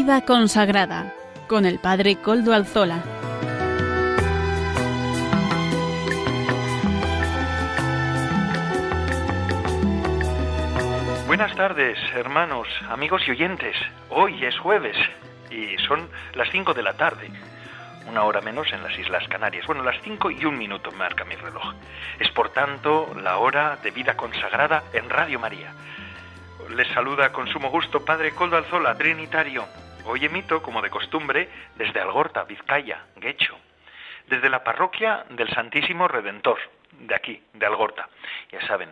Vida consagrada con el Padre Coldo Alzola. Buenas tardes, hermanos, amigos y oyentes. Hoy es jueves y son las 5 de la tarde. Una hora menos en las Islas Canarias. Bueno, las 5 y un minuto marca mi reloj. Es por tanto la hora de vida consagrada en Radio María. Les saluda con sumo gusto Padre Coldo Alzola, Trinitario. Hoy emito, como de costumbre, desde Algorta, Vizcaya, Guecho. Desde la parroquia del Santísimo Redentor, de aquí, de Algorta. Ya saben,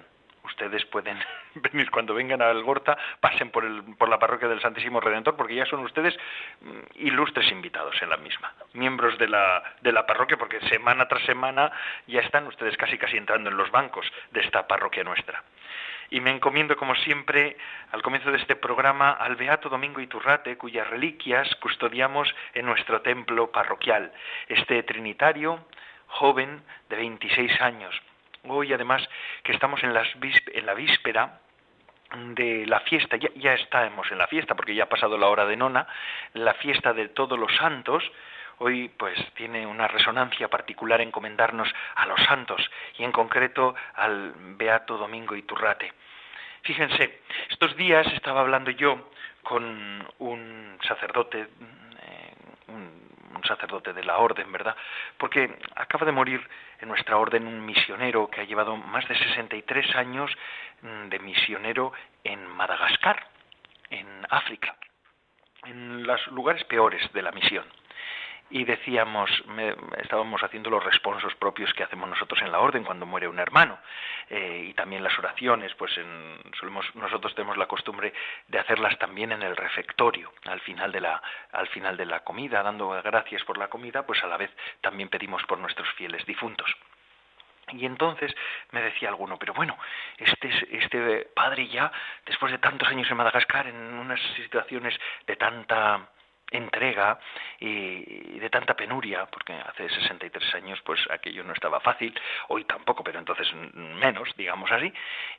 ustedes pueden venir cuando vengan a Algorta, pasen por, el, por la parroquia del Santísimo Redentor, porque ya son ustedes mm, ilustres invitados en la misma, miembros de la, de la parroquia, porque semana tras semana ya están ustedes casi casi entrando en los bancos de esta parroquia nuestra. Y me encomiendo, como siempre, al comienzo de este programa, al Beato Domingo Iturrate, cuyas reliquias custodiamos en nuestro templo parroquial. Este trinitario, joven de 26 años, Hoy, además, que estamos en, las en la víspera de la fiesta, ya, ya, estamos en la fiesta porque ya ha pasado la hora de nona, la fiesta de todos los santos, hoy pues tiene una resonancia particular encomendarnos a los santos y en concreto al Beato Domingo Iturrate. Fíjense, estos días estaba hablando yo con un sacerdote, sacerdote de la orden, ¿verdad? Porque acaba de morir en nuestra orden un misionero que ha llevado más de 63 años mm, de misionero en Madagascar, en África, en los lugares peores de la misión y decíamos, estábamos haciendo los responsos propios que hacemos nosotros en la orden cuando muere un hermano eh, y también las oraciones, pues en, solemos, nosotros tenemos la costumbre de hacerlas también en el refectorio, al final de la, al final de la comida, dando gracias por la comida, pues a la vez también pedimos por nuestros fieles difuntos. Y entonces me decía alguno, pero bueno, este, este padre ya, después de tantos años en Madagascar, en unas situaciones de tanta entrega y, de tanta penuria, porque hace 63 años pues aquello no estaba fácil, hoy tampoco, pero entonces menos, digamos así,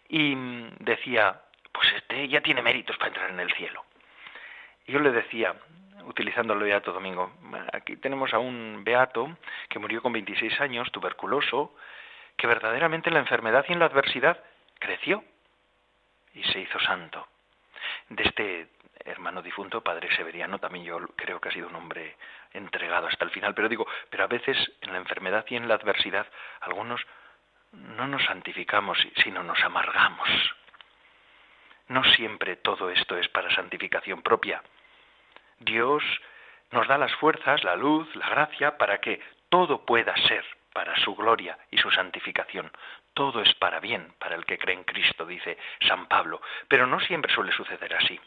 y decía, pues este ya tiene méritos para entrar en el cielo. Y yo le decía, utilizando el Beato Domingo, aquí tenemos a un Beato que murió con 26 años, tuberculoso, que verdaderamente en la enfermedad y en la adversidad creció y se hizo santo. De este hermano difunto, padre Severiano, también yo creo que ha sido un hombre entregado hasta el final, pero digo, pero a veces en la enfermedad y en la adversidad, algunos no nos santificamos, sino nos amargamos. No siempre todo esto es para santificación propia. Dios nos da las fuerzas, la luz, la gracia, para que todo pueda ser para su gloria y su santificación. Todo es para bien, para el que cree en Cristo, dice San Pablo, pero no siempre suele suceder así.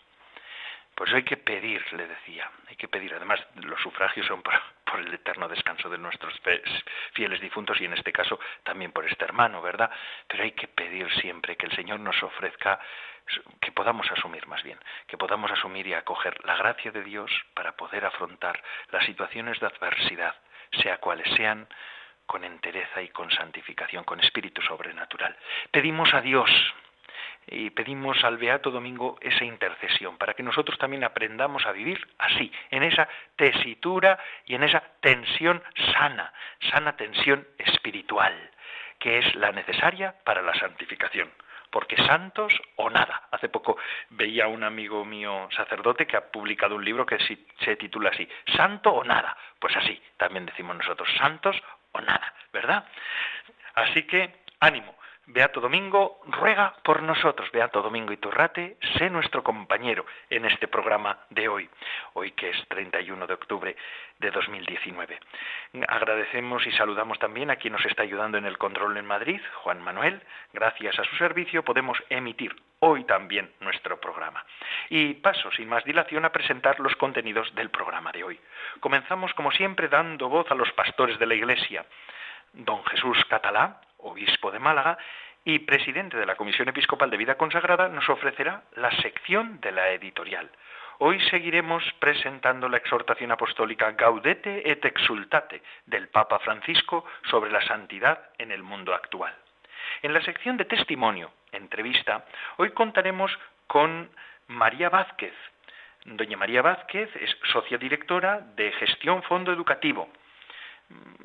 Pues hay que pedir, le decía, hay que pedir. Además, los sufragios son por, el eterno descanso de nuestros fieles difuntos y en este caso también por este hermano, ¿verdad? Pero hay que pedir siempre que el Señor nos ofrezca, que podamos asumir más bien, que podamos asumir y acoger la gracia de Dios para poder afrontar las situaciones de adversidad, sea cuales sean, con entereza y con santificación, con espíritu sobrenatural. Pedimos a Dios y pedimos al Beato Domingo esa intercesión para que nosotros también aprendamos a vivir así, en esa tesitura y en esa tensión sana, sana tensión espiritual, que es la necesaria para la santificación. Porque santos o nada. Hace poco veía un amigo mío sacerdote que ha publicado un libro que se titula así, Santo o nada. Pues así, también decimos nosotros, santos o nada, ¿verdad? Así que ánimo, Beato Domingo ruega por nosotros. Beato Domingo Iturrate, sé nuestro compañero en este programa de hoy, hoy que es 31 de octubre de 2019. Agradecemos y saludamos también a quien nos está ayudando en el control en Madrid, Juan Manuel. Gracias a su servicio podemos emitir hoy también nuestro programa. Y paso sin más dilación a presentar los contenidos del programa de hoy. Comenzamos como siempre dando voz a los pastores de la Iglesia. Don Jesús Catalá, obispo de Málaga y presidente de la Comisión Episcopal de Vida Consagrada, nos ofrecerá la sección de la editorial. Hoy seguiremos presentando la exhortación apostólica Gaudete et Exultate del Papa Francisco sobre la santidad en el mundo actual. En la sección de testimonio, entrevista, hoy contaremos con María Vázquez, Doña María Vázquez es socia directora de Gestión Fondo Educativo.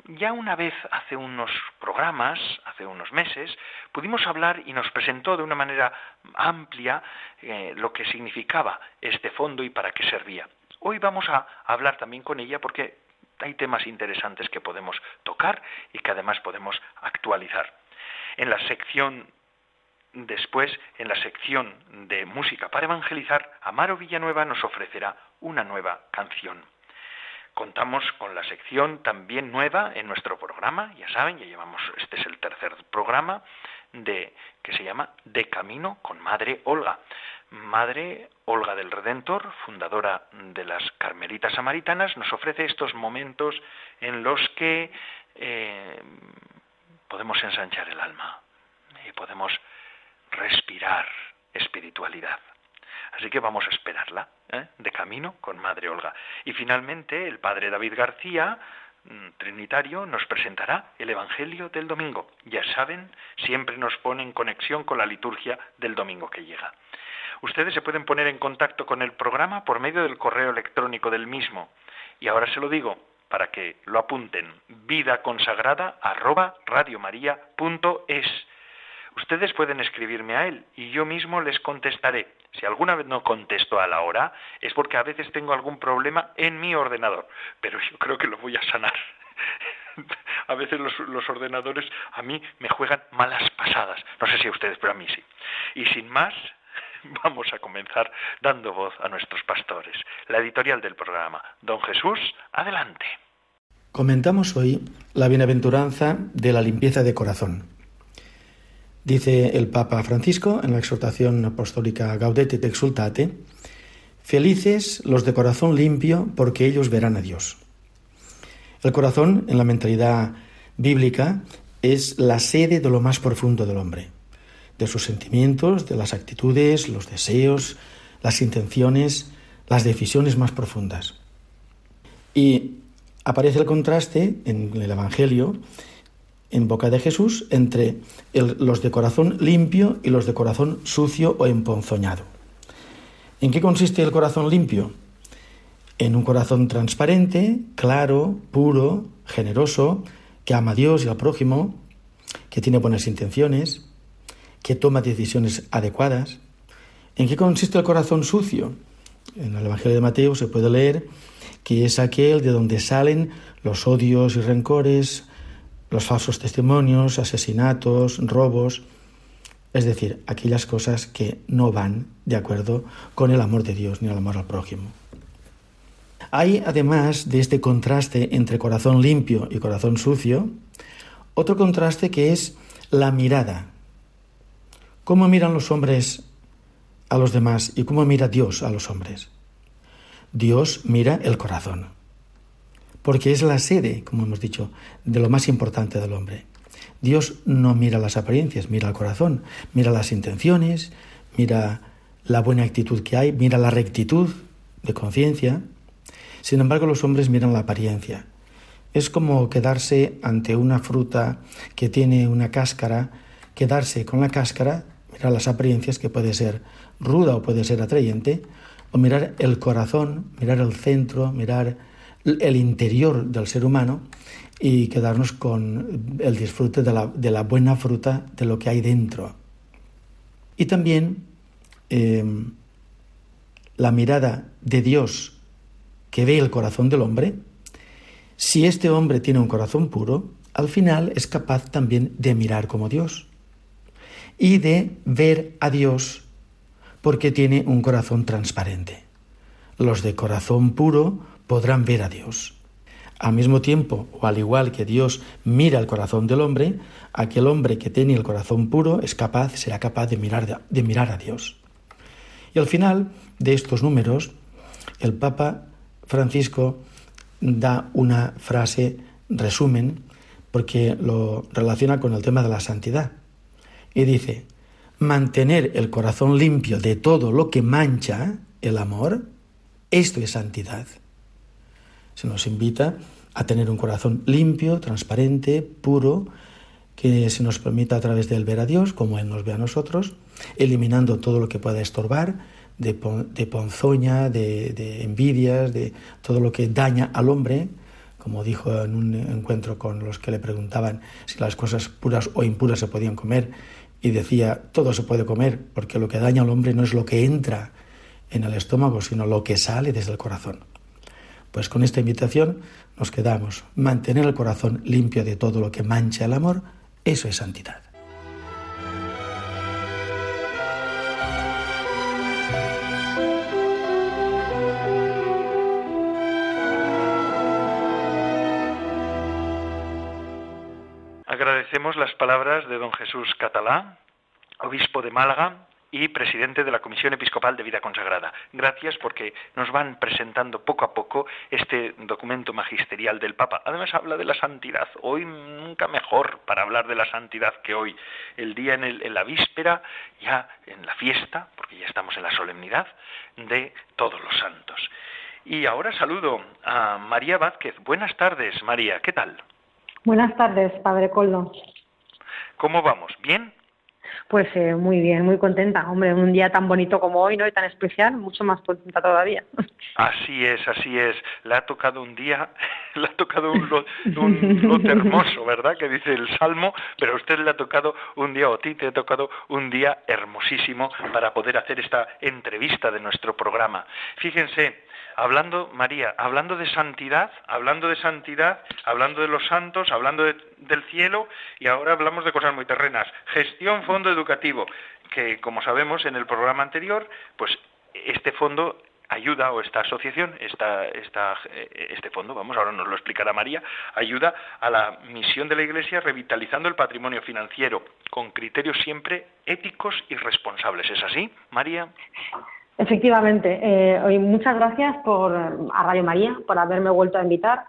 Ya una vez hace unos programas, hace unos meses, pudimos hablar y nos presentó de una manera amplia eh, lo que significaba este fondo y para qué servía. Hoy vamos a hablar también con ella porque hay temas interesantes que podemos tocar y que además podemos actualizar. En la sección después, en la sección de música para evangelizar, Amaro Villanueva nos ofrecerá una nueva canción. Contamos con la sección también nueva en nuestro programa, ya saben, ya llevamos, este es el tercer programa de que se llama De Camino con Madre Olga. Madre Olga del Redentor, fundadora de las Carmelitas Samaritanas, nos ofrece estos momentos en los que eh, podemos ensanchar el alma y podemos respirar espiritualidad. Así que vamos a esperarla, ¿eh? de camino con Madre Olga. Y finalmente el Padre David García, mm, Trinitario, nos presentará el Evangelio del domingo. Ya saben, siempre nos pone en conexión con la liturgia del domingo que llega. Ustedes se pueden poner en contacto con el programa por medio del correo electrónico del mismo. Y ahora se lo digo para que lo apunten, vida consagrada Ustedes pueden escribirme a él y yo mismo les contestaré. Si alguna vez no contesto a la hora, es porque a veces tengo algún problema en mi ordenador, pero yo creo que lo voy a sanar. a veces los, ordenadores a mí me juegan malas pasadas. No sé si a ustedes, pero a mí sí. Y sin más, vamos a comenzar dando voz a nuestros pastores. La editorial del programa. Don Jesús, adelante. Comentamos hoy la bienaventuranza de la limpieza de corazón. Dice el Papa Francisco en la exhortación apostólica Gaudete et Exultate, felices los de corazón limpio porque ellos verán a Dios. El corazón, en la mentalidad bíblica, es la sede de lo más profundo del hombre de sus sentimientos, de las actitudes, los deseos, las intenciones, las decisiones más profundas. Y aparece el contraste en el Evangelio, en boca de Jesús, entre los de corazón limpio y los de corazón sucio o emponzoñado. ¿En qué consiste el corazón limpio? En un corazón transparente, claro, puro, generoso, que ama a Dios y al prójimo, que tiene buenas intenciones, que toma decisiones adecuadas. ¿En qué consiste el corazón sucio? En el Evangelio de Mateo se puede leer que es aquel de donde salen los odios y rencores, los falsos testimonios, asesinatos, robos, es decir, aquellas cosas que no van de acuerdo con el amor de Dios ni el amor al prójimo. Hay, además de este contraste entre corazón limpio y corazón sucio, otro contraste que es la mirada, ¿Cómo miran los hombres a los demás y cómo mira Dios a los hombres? Dios mira el corazón, porque es la sede, como hemos dicho, de lo más importante del hombre. Dios no mira las apariencias, mira el corazón, mira las intenciones, mira la buena actitud que hay, mira la rectitud de conciencia. Sin embargo, los hombres miran la apariencia. Es como quedarse ante una fruta que tiene una cáscara, quedarse con la cáscara mirar las apariencias, que puede ser ruda o puede ser atrayente, o mirar el corazón, mirar el centro, mirar el interior del ser humano y quedarnos con el disfrute de la, buena fruta de lo que hay dentro. Y también em, la mirada de Dios que ve el corazón del hombre, si este hombre tiene un corazón puro, al final es capaz también de mirar como Dios y de ver a Dios porque tiene un corazón transparente. Los de corazón puro podrán ver a Dios. Al mismo tiempo, o al igual que Dios mira el corazón del hombre, aquel hombre que tiene el corazón puro es capaz, será capaz de mirar, de mirar a Dios. Y al final de estos números, el Papa Francisco da una frase resumen porque lo relaciona con el tema de la santidad. Y dice, mantener el corazón limpio de todo lo que mancha el amor, esto es santidad. Se nos invita a tener un corazón limpio, transparente, puro, que se nos permita a través de él ver a Dios como Él nos ve a nosotros, eliminando todo lo que pueda estorbar, de, ponzoña, de, envidias, de todo lo que daña al hombre, como dijo en un encuentro con los que le preguntaban si las cosas puras o impuras se podían comer, y decía, todo se puede comer, porque lo que daña al hombre no es lo que entra en el estómago, sino lo que sale desde el corazón. Pues con esta invitación nos quedamos. Mantener el corazón limpio de todo lo que mancha el amor, eso es santidad. Agradecemos las palabras de don Jesús Catalá, obispo de Málaga, y presidente de la Comisión Episcopal de Vida Consagrada. Gracias porque nos van presentando poco a poco este documento magisterial del Papa. Además habla de la santidad. Hoy nunca mejor para hablar de la santidad que hoy. El día en, en la víspera, ya en la fiesta, porque ya estamos en la solemnidad de todos los santos. Y ahora saludo a María Vázquez. Buenas tardes, María. ¿Qué tal? Buenas tardes, Padre Coldo. ¿Cómo vamos? ¿Bien? Pues eh, muy bien, muy contenta. Hombre, un día tan bonito como hoy, ¿no? Y tan especial, mucho más contenta todavía. Así es, así es. Le ha tocado un día, le ha tocado un, lote hermoso, ¿verdad? Que dice el Salmo, pero a usted le ha tocado un día, o a ti te ha tocado un día hermosísimo para poder hacer esta entrevista de nuestro programa. Fíjense, hablando, María, hablando de santidad, hablando de santidad, hablando de los santos, hablando del cielo, y ahora hablamos de cosas muy terrenas. Gestión Fondo Educativo, que como sabemos en el programa anterior, pues este fondo ayuda o esta asociación, esta, esta, este fondo, vamos, ahora nos lo explicará María, ayuda a la misión de la Iglesia revitalizando el patrimonio financiero con criterios siempre éticos y responsables. ¿Es así, María? Efectivamente. Eh, muchas gracias por, a Radio María por haberme vuelto a invitar.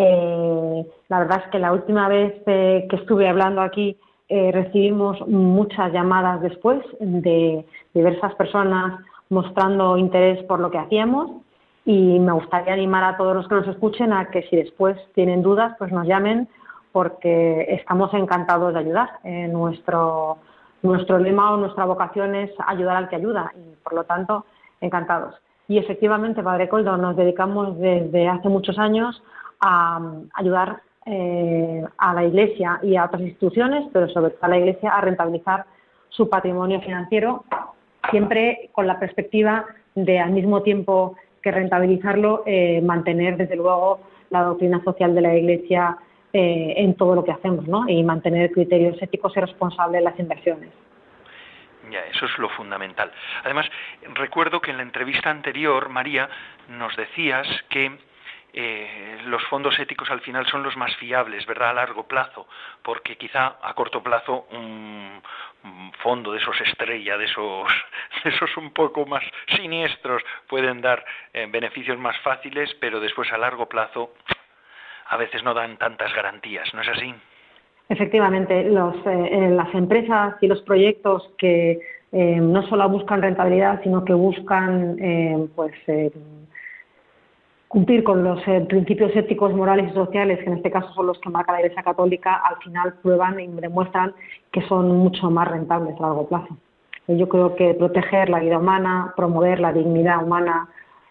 Eh, la verdad es que la última vez eh, que estuve hablando aquí eh, recibimos muchas llamadas después de diversas personas mostrando interés por lo que hacíamos y me gustaría animar a todos los que nos escuchen a que si después tienen dudas pues nos llamen porque estamos encantados de ayudar. nuestro nuestro lema o nuestra vocación es ayudar al que ayuda y, por lo tanto, encantados. Y efectivamente, Padre Coldo, nos dedicamos desde hace muchos años a ayudar eh, a la Iglesia y a otras instituciones, pero sobre todo a la Iglesia, a rentabilizar su patrimonio financiero, siempre con la perspectiva de, al mismo tiempo que rentabilizarlo, eh, mantener, desde luego, la doctrina social de la Iglesia eh, en todo lo que hacemos, ¿no? Y mantener criterios éticos y responsables en las inversiones. Ya, eso es lo fundamental. Además, recuerdo que en la entrevista anterior, María, nos decías que eh, los fondos éticos al final son los más fiables, ¿verdad? A largo plazo, porque quizá a corto plazo un, fondo de esos estrella, de esos, esos un poco más siniestros, pueden dar eh, beneficios más fáciles, pero después a largo plazo a veces no dan tantas garantías, ¿no es así? Efectivamente, los, eh, las empresas y los proyectos que eh, no solo buscan rentabilidad, sino que buscan eh, pues, cumplir con los principios éticos, morales y sociales, que en este caso son los que marca la Iglesia Católica, al final prueban y demuestran que son mucho más rentables a largo plazo. Yo creo que proteger la vida humana, promover la dignidad humana,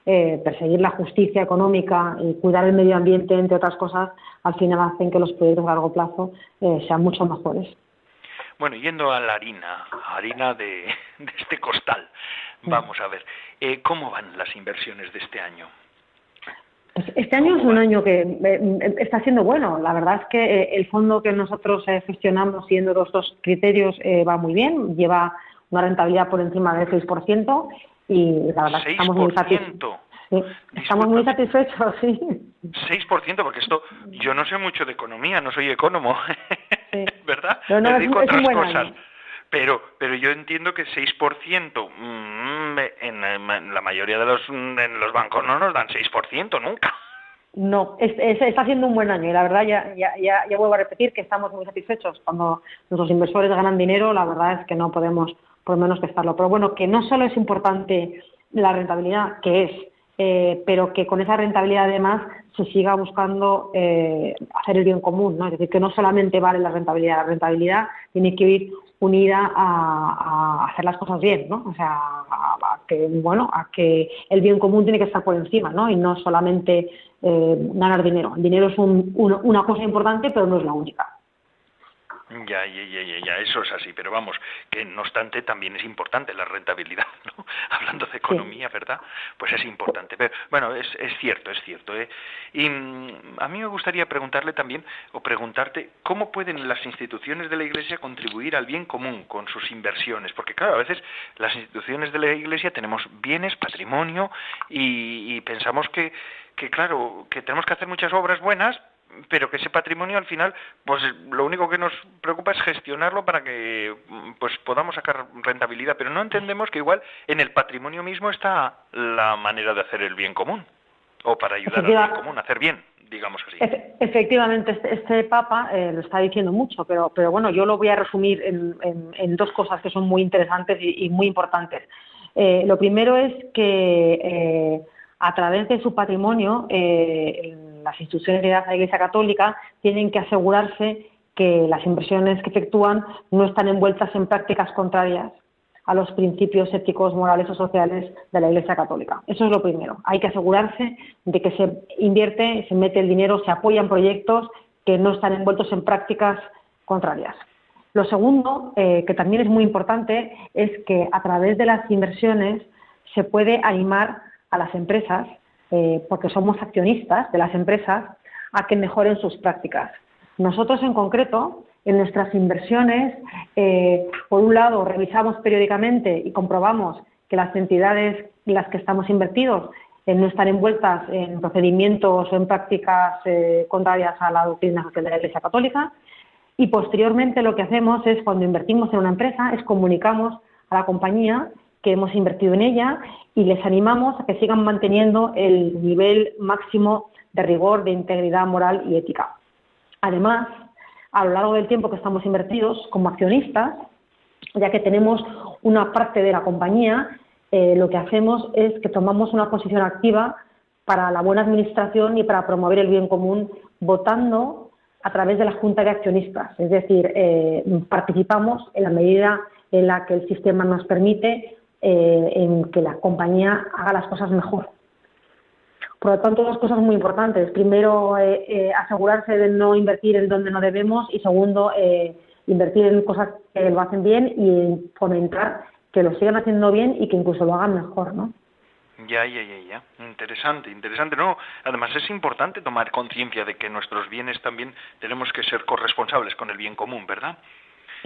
eh, perseguir la justicia económica y cuidar el medio ambiente, entre otras cosas, al final hacen que los proyectos a largo plazo eh, sean mucho mejores. Bueno, yendo a la harina, harina de, este costal, vamos a ver, eh, ¿cómo van las inversiones de este año? Pues este año es un año que está siendo bueno. La verdad es que el fondo que nosotros gestionamos, siguiendo los dos criterios, va muy bien. Lleva una rentabilidad por encima del 6% y la verdad estamos muy satisfechos. estamos muy satisfechos, sí. 6%, porque esto, yo no sé mucho de economía, no soy económico, ¿verdad? No, no, dedico otras cosas. Pero, pero yo entiendo que 6%, mm, en, en, la mayoría de los, en los bancos no nos dan 6% nunca. No, está siendo un buen año y la verdad ya, ya, ya, ya, vuelvo a repetir que estamos muy satisfechos. Cuando nuestros inversores ganan dinero, la verdad es que no podemos por lo menos estarlo. Pero bueno, que no solo es importante la rentabilidad, que es, eh, pero que con esa rentabilidad además se siga buscando eh, hacer el bien común, ¿no? Es decir, que no solamente vale la rentabilidad, la rentabilidad tiene que ir unida a, hacer las cosas bien, ¿no? O sea, a, que bueno, a que el bien común tiene que estar por encima, ¿no? Y no solamente eh, ganar dinero. El dinero es una cosa importante, pero no es la única. Ya, ya, ya, ya, ya, eso es así, pero vamos, que no obstante también es importante la rentabilidad, ¿no? Hablando de economía, ¿verdad? Pues es importante. Pero, bueno, es, es cierto, es cierto. ¿eh? Y mm, a mí me gustaría preguntarle también, o preguntarte, ¿cómo pueden las instituciones de la Iglesia contribuir al bien común con sus inversiones? Porque, claro, a veces las instituciones de la Iglesia tenemos bienes, patrimonio, y, y pensamos que, que, claro, que tenemos que hacer muchas obras buenas, pero que ese patrimonio al final, pues lo único que nos preocupa es gestionarlo para que pues podamos sacar rentabilidad, pero no entendemos que igual en el patrimonio mismo está la manera de hacer el bien común o para ayudar al bien común, hacer bien, digamos así. Efectivamente, este, este Papa eh, lo está diciendo mucho, pero, pero bueno, yo lo voy a resumir en, en, dos cosas que son muy interesantes y, muy importantes. Eh, lo primero es que eh, a través de su patrimonio, las instituciones de la Iglesia Católica tienen que asegurarse que las inversiones que efectúan no están envueltas en prácticas contrarias a los principios éticos, morales o sociales de la Iglesia Católica. Eso es lo primero. Hay que asegurarse de que se invierte, se mete el dinero, se apoyan proyectos que no están envueltos en prácticas contrarias. Lo segundo, eh, que también es muy importante, es que a través de las inversiones se puede animar a las empresas eh, porque somos accionistas de las empresas, a que mejoren sus prácticas. Nosotros, en concreto, en nuestras inversiones, eh, por un lado, revisamos periódicamente y comprobamos que las entidades en las que estamos invertidos eh, no están envueltas en procedimientos o en prácticas contrarias a la doctrina de la Iglesia Católica. Y posteriormente lo que hacemos es, cuando invertimos en una empresa, es comunicamos a la compañía que hemos invertido en ella y les animamos a que sigan manteniendo el nivel máximo de rigor, de integridad moral y ética. Además, a lo largo del tiempo que estamos invertidos como accionistas, ya que tenemos una parte de la compañía, eh, lo que hacemos es que tomamos una posición activa para la buena administración y para promover el bien común, votando a través de la Junta de Accionistas. Es decir, eh, participamos en la medida en la que el sistema nos permite eh, en que la compañía haga las cosas mejor. Por lo tanto, dos cosas muy importantes. Primero, eh, eh, asegurarse de no invertir en donde no debemos y segundo, invertir en cosas que lo hacen bien y fomentar que lo sigan haciendo bien y que incluso lo hagan mejor, ¿no? Ya, ya, ya, ya. Interesante, interesante. No, además es importante tomar conciencia de que nuestros bienes también tenemos que ser corresponsables con el bien común, ¿verdad?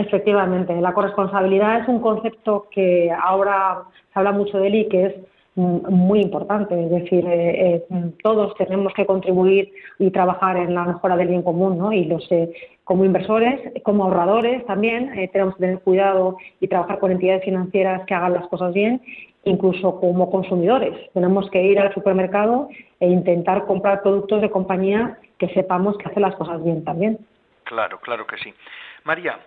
Efectivamente, la corresponsabilidad es un concepto que ahora se habla mucho de él y que es muy importante. Es decir, eh, eh, todos tenemos que contribuir y trabajar en la mejora del bien común, ¿no? Y los eh, como inversores, como ahorradores también tenemos que tener cuidado y trabajar con entidades financieras que hagan las cosas bien. Incluso como consumidores tenemos que ir al supermercado e intentar comprar productos de compañía que sepamos que hacen las cosas bien también. Claro, claro que sí. María,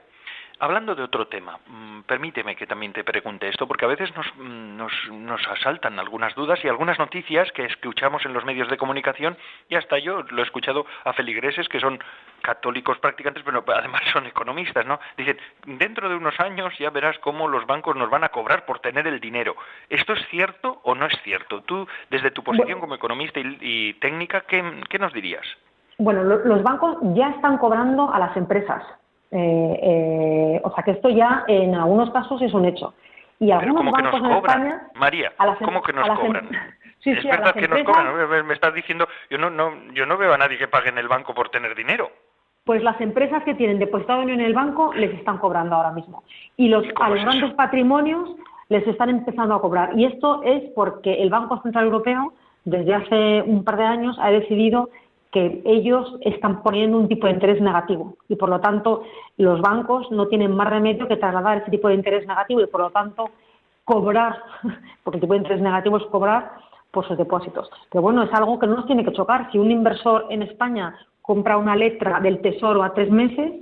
Hablando de otro tema, mm, permíteme que también te pregunte esto, porque a veces mm, nos, nos, asaltan algunas dudas y algunas noticias que escuchamos en los medios de comunicación, y hasta yo lo he escuchado a feligreses que son católicos practicantes, pero además son economistas, ¿no? Dicen, dentro de unos años ya verás cómo los bancos nos van a cobrar por tener el dinero. ¿Esto es cierto o no es cierto? Tú, desde tu posición como economista y, técnica, ¿qué, ¿qué nos dirías? Bueno, los bancos ya están cobrando a las empresas eh, eh, o sea que esto ya en algunos casos es un hecho. Y algunos bancos en España. María, em- ¿cómo que nos em- cobran? es verdad que nos cobran. Me estás diciendo, yo no, no, yo no veo a nadie que pague en el banco por tener dinero. Pues las empresas que tienen depositado en el banco les están cobrando ahora mismo. Y los, a los grandes patrimonios les están empezando a cobrar. Y esto es porque el Banco Central Europeo, desde hace un par de años, ha decidido que ellos están poniendo un tipo de interés negativo y por lo tanto los bancos no tienen más remedio que trasladar ese tipo de interés negativo y por lo tanto cobrar, porque el tipo de interés negativo es cobrar por sus depósitos. Pero bueno, es algo que no nos tiene que chocar. Si un inversor en España compra una letra del Tesoro a tres meses,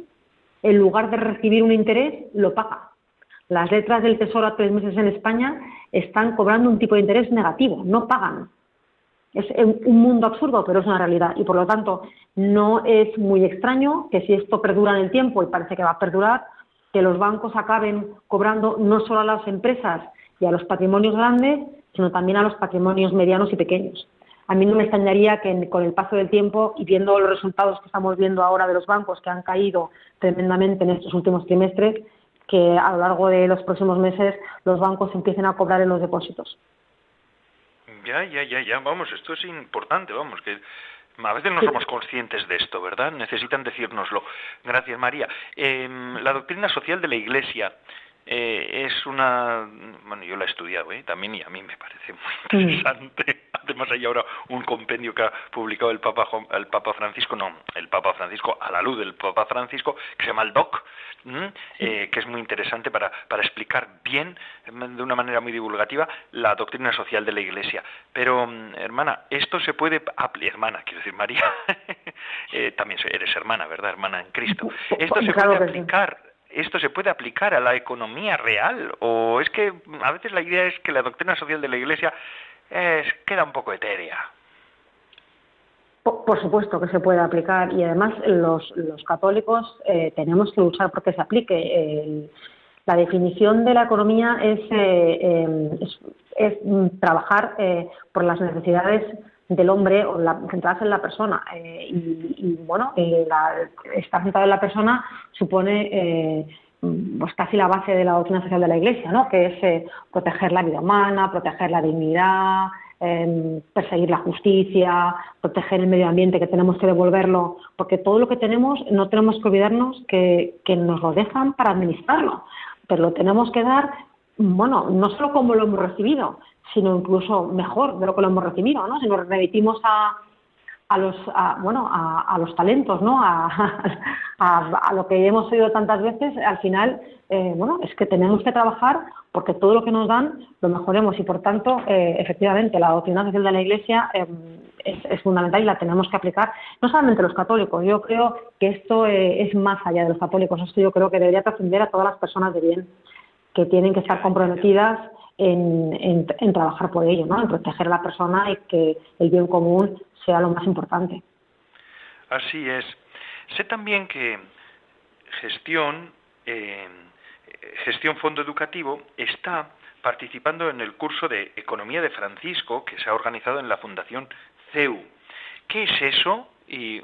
en lugar de recibir un interés, lo paga. Las letras del Tesoro a tres meses en España están cobrando un tipo de interés negativo, no pagan. Es un mundo absurdo, pero es una realidad. Y por lo tanto, no es muy extraño que si esto perdura en el tiempo, y parece que va a perdurar, que los bancos acaben cobrando no solo a las empresas y a los patrimonios grandes, sino también a los patrimonios medianos y pequeños. A mí no me extrañaría que con el paso del tiempo y viendo los resultados que estamos viendo ahora de los bancos que han caído tremendamente en estos últimos trimestres, que a lo largo de los próximos meses los bancos empiecen a cobrar en los depósitos. Ya, ya, ya, ya, vamos, esto es importante, vamos, que a veces no somos conscientes de esto, ¿verdad? Necesitan decírnoslo. Gracias, María. Em, la doctrina social de la Iglesia eh, es una... Bueno, yo la he estudiado, ¿eh? También y a mí me parece muy interesante. Además hay ahora un compendio que ha publicado el Papa, el Papa Francisco, no, el Papa Francisco, a la luz del Papa Francisco, que se llama el DOC, eh, que es muy interesante para, para explicar bien, de una manera muy divulgativa, la doctrina social de la Iglesia. Pero, mm, hermana, esto se puede aplicar, hermana, quiero decir, María, eh, también eres hermana, ¿verdad? Hermana en Cristo. Esto se puede aplicar esto se puede aplicar a la economía real o es que a veces la idea es que la doctrina social de la Iglesia queda un poco etérea. Por, supuesto que se puede aplicar y además los, católicos eh, tenemos que luchar porque se aplique. la definición de la economía es, eh, es, trabajar eh, por las necesidades del hombre o la, centrarse en la persona. y, bueno, estar centrado en la persona supone pues casi la base de la doctrina social de la Iglesia, ¿no? que es eh, proteger la vida humana, proteger la dignidad, em, perseguir la justicia, proteger el medio ambiente, que tenemos que devolverlo, porque todo lo que tenemos no tenemos que olvidarnos que, que nos lo dejan para administrarlo, pero lo tenemos que dar, bueno, no solo como lo hemos recibido, sino incluso mejor de lo que lo hemos recibido, ¿no? Si nos remitimos a, a los bueno a, los talentos no a, lo que hemos oído tantas veces al final eh, bueno es que tenemos que trabajar porque todo lo que nos dan lo mejoremos y por tanto eh, efectivamente la doctrina social de la Iglesia eh, es, fundamental y la tenemos que aplicar no solamente los católicos. Yo creo que esto es más allá de los católicos. Esto yo creo que debería trascender a todas las personas de bien que tienen que estar comprometidas en, en, trabajar por ello, ¿no? en proteger a la persona y que el bien común sea lo más importante. Así es. Sé también que gestión, eh, gestión fondo educativo está participando en el curso de Economía de Francisco que se ha organizado en la Fundación CEU. ¿Qué es eso y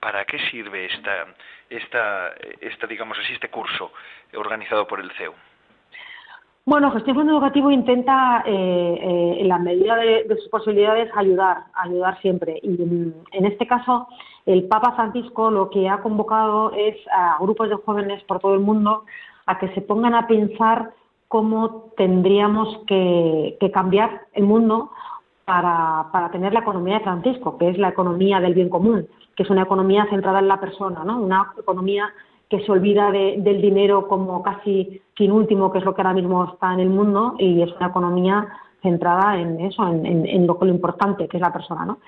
para qué sirve esta, esta, esta digamos así, este curso organizado por el CEU? Bueno, Gestión Fondo Educativo intenta, eh, eh, en la medida de, sus posibilidades, ayudar, ayudar siempre. Y mm, en este caso, el Papa Francisco lo que ha convocado es a grupos de jóvenes por todo el mundo a que se pongan a pensar cómo tendríamos que, cambiar el mundo para, para, tener la economía de Francisco, que es la economía del bien común, que es una economía centrada en la persona, ¿no? una economía que se olvida del dinero como casi fin último, que es lo que ahora mismo está en el mundo, y es una economía centrada en eso, en, lo, lo, importante que es la persona. ¿no?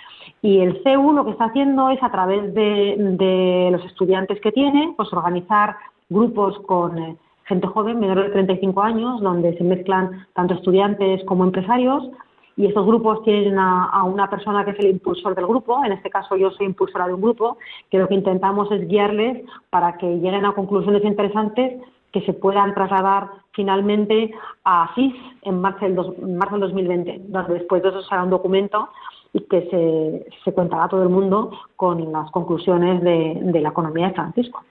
Y el CEU lo que está haciendo es, a través de, los estudiantes que tiene, pues organizar grupos con eh, gente joven, menores de 35 años, donde se mezclan tanto estudiantes como empresarios, y estos grupos tienen a, una persona que es el impulsor del grupo, en este caso yo soy impulsora de un grupo, que lo que intentamos es guiarles para que lleguen a conclusiones interesantes que se puedan trasladar finalmente a CIS en marzo del, marzo del 2020, donde después de eso será un documento y que se, se cuentará a todo el mundo con las conclusiones de, de la economía de Francisco.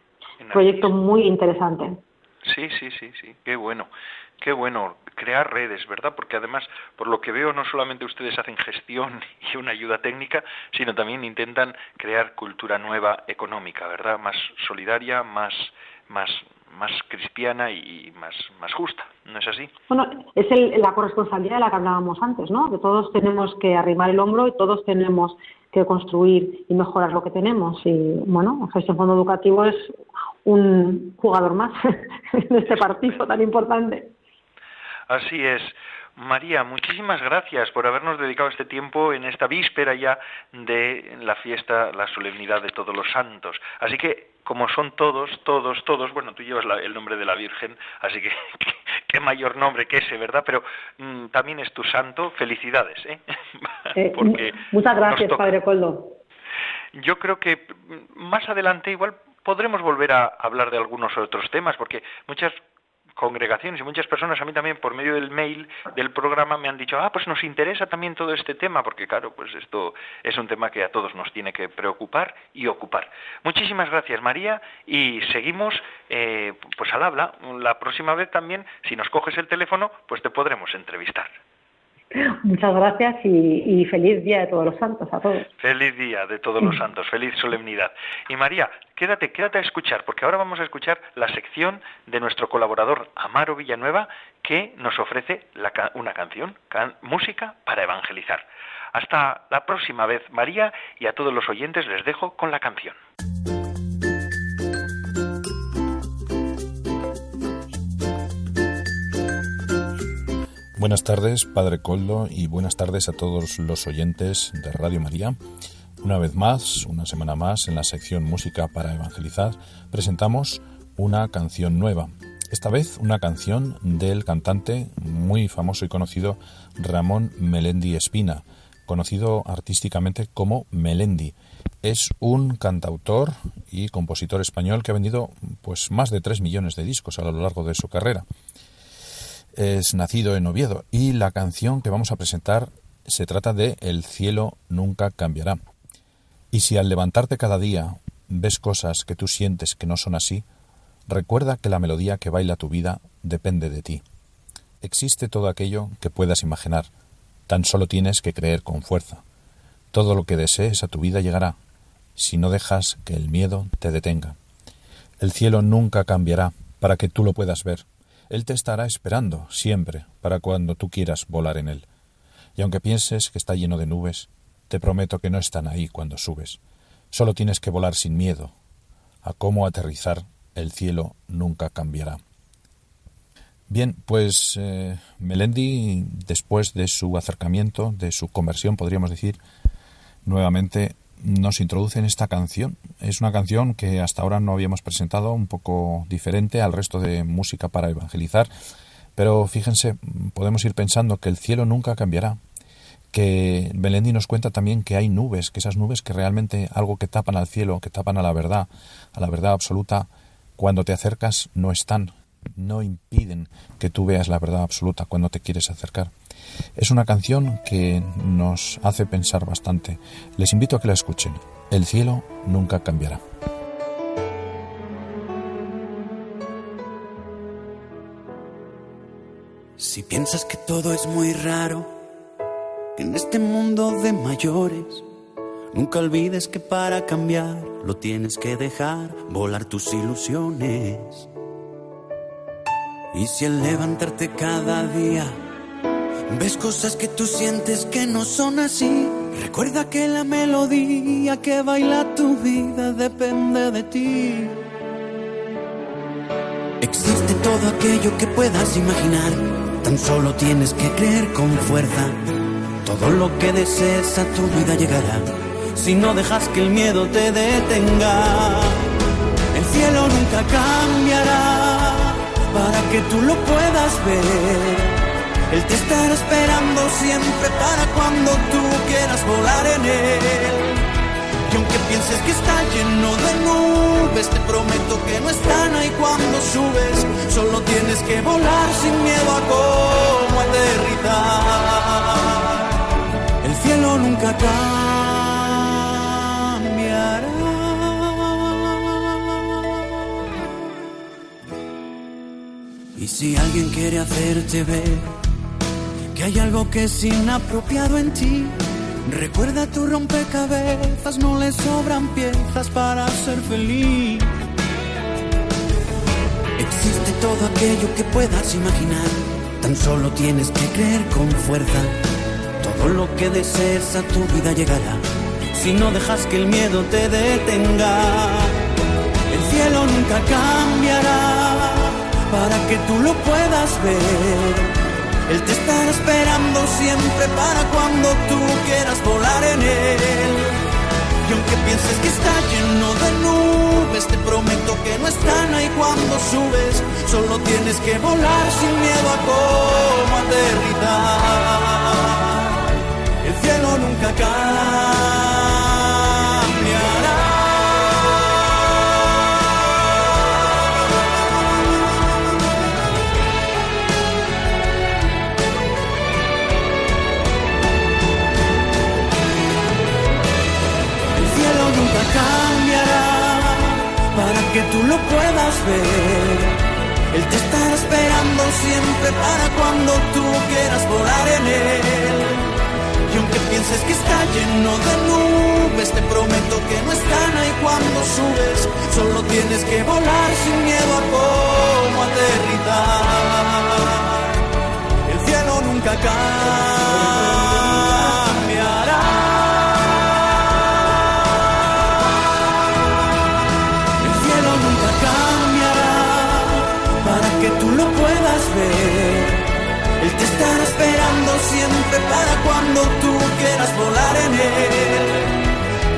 Proyecto muy interesante. Sí, sí, sí, sí, qué bueno. Qué bueno, crear redes, ¿verdad? Porque además, por lo que veo, no solamente ustedes hacen gestión y una ayuda técnica, sino también intentan crear cultura nueva económica, ¿verdad? Más solidaria, más, más, más cristiana y más, más justa, ¿no es así? Bueno, es la corresponsabilidad de la que hablábamos antes, ¿no? Que todos tenemos que arrimar el hombro y todos tenemos que construir y mejorar lo que tenemos. Y bueno, gestión fondo educativo es un jugador más en este partido tan importante. Así es. María, muchísimas gracias por habernos dedicado este tiempo en esta víspera ya de la fiesta, la solemnidad de todos los santos. Así que, como son todos, todos, todos, bueno, tú llevas el nombre de la Virgen, así que qué mayor nombre que ese, ¿verdad? Pero mm, también es tu santo. Felicidades, ¿eh? eh muchas gracias, Padre Coldo. Yo creo que más adelante igual podremos volver a hablar de algunos otros temas, porque muchas congregaciones y muchas personas a mí también por medio del mail del programa me han dicho, ah, pues nos interesa también todo este tema, porque claro, pues esto es un tema que a todos nos tiene que preocupar y ocupar. Muchísimas gracias María y seguimos eh, pues al habla. La próxima vez también, si nos coges el teléfono, pues te podremos entrevistar. Muchas gracias y, feliz día de todos los santos a todos. Feliz día de todos los santos, feliz solemnidad. Y María, quédate, quédate a escuchar, porque ahora vamos a escuchar la sección de nuestro colaborador Amaro Villanueva, que nos ofrece una canción, música para evangelizar. Hasta la próxima vez, María, y a todos los oyentes les dejo con la canción. Buenas tardes, Padre Coldo, y buenas tardes a todos los oyentes de Radio María. Una vez más, una semana más, en la sección Música para Evangelizar, presentamos una canción nueva. Esta vez una canción del cantante muy famoso y conocido Ramón Melendi Espina, conocido artísticamente como Melendi. Es un cantautor y compositor español que ha vendido pues más de 3 millones de discos a lo largo de su carrera es nacido en Oviedo y la canción que vamos a presentar se trata de El cielo nunca cambiará. Y si al levantarte cada día ves cosas que tú sientes que no son así, recuerda que la melodía que baila tu vida depende de ti. Existe todo aquello que puedas imaginar, tan solo tienes que creer con fuerza. Todo lo que desees a tu vida llegará, si no dejas que el miedo te detenga. El cielo nunca cambiará para que tú lo puedas ver él te estará esperando siempre para cuando tú quieras volar en Él. Y aunque pienses que está lleno de nubes, te prometo que no están ahí cuando subes. Solo tienes que volar sin miedo. A cómo aterrizar, el cielo nunca cambiará. Bien, pues eh, Melendi, después de su acercamiento, de su conversión, podríamos decir, nuevamente nos introduce en esta canción. Es una canción que hasta ahora no habíamos presentado, un poco diferente al resto de música para evangelizar, pero fíjense, podemos ir pensando que el cielo nunca cambiará, que Belendi nos cuenta también que hay nubes, que esas nubes que realmente algo que tapan al cielo, que tapan a la verdad, a la verdad absoluta, cuando te acercas no están, no impiden que tú veas la verdad absoluta cuando te quieres acercar. Es una canción que nos hace pensar bastante. Les invito a que la escuchen. El cielo nunca cambiará. Si piensas que todo es muy raro, en este mundo de mayores, nunca olvides que para cambiar lo tienes que dejar volar tus ilusiones. Y si al levantarte cada día ves cosas que tú sientes que no son así, recuerda que la melodía que baila tu vida depende de ti. Existe todo aquello que puedas imaginar, tan solo tienes que creer con fuerza. Todo lo que desees a tu vida llegará, si no dejas que el miedo te detenga. El cielo nunca cambiará para que tú lo puedas ver. Él te estará esperando siempre para cuando tú quieras volar en él. Y aunque pienses que está lleno de nubes, te prometo que no están ahí cuando subes. Solo tienes que volar sin miedo a cómo aterrizar. El cielo nunca cambiará. Si alguien quiere hacerte ver que hay algo que es inapropiado en ti, recuerda tu rompecabezas, no le sobran piezas para ser feliz. Existe todo aquello que puedas imaginar, tan solo tienes que creer con fuerza. Todo lo que desees a tu vida llegará, si no dejas que el miedo te detenga. El cielo nunca cambiará para que tú lo puedas ver. Él te estará esperando siempre para cuando tú quieras volar en él. Y aunque pienses que está lleno de nubes, te prometo que no están ahí cuando subes. Solo tienes que volar sin miedo a cómo aterrizar. El cielo nunca cambiará. lo puedas ver. Él te estará esperando siempre para cuando tú quieras volar en él. Y aunque pienses que está lleno de nubes, te prometo que no están ahí cuando subes. Solo tienes que volar sin miedo a cómo aterrizar. El cielo nunca cae. Él te estará esperando siempre para cuando tú quieras volar en él.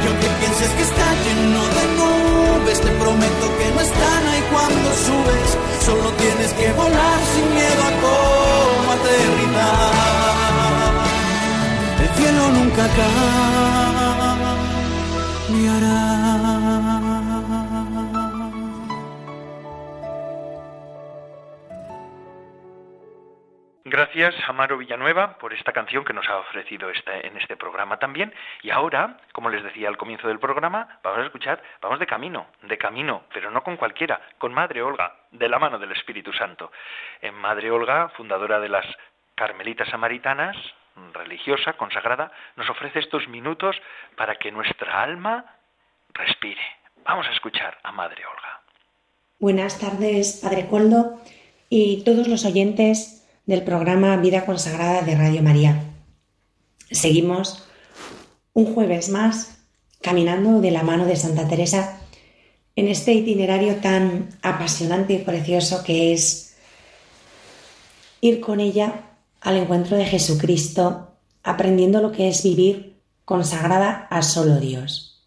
Y aunque pienses que está lleno de nubes, te prometo que no están ahí cuando subes. Solo tienes que volar sin miedo a cómo aterrizar. El cielo nunca cambiará. Gracias, Amaro Villanueva, por esta canción que nos ha ofrecido este, en este programa también. Y ahora, como les decía al comienzo del programa, vamos a escuchar, vamos de camino, de camino, pero no con cualquiera, con Madre Olga, de la mano del Espíritu Santo. En Madre Olga, fundadora de las Carmelitas Samaritanas, religiosa, consagrada, nos ofrece estos minutos para que nuestra alma respire. Vamos a escuchar a Madre Olga. Buenas tardes, Padre Coldo, y todos los oyentes del programa Vida Consagrada de Radio María. Seguimos un jueves más caminando de la mano de Santa Teresa en este itinerario tan apasionante y precioso que es ir con ella al encuentro de Jesucristo, aprendiendo lo que es vivir consagrada a solo Dios.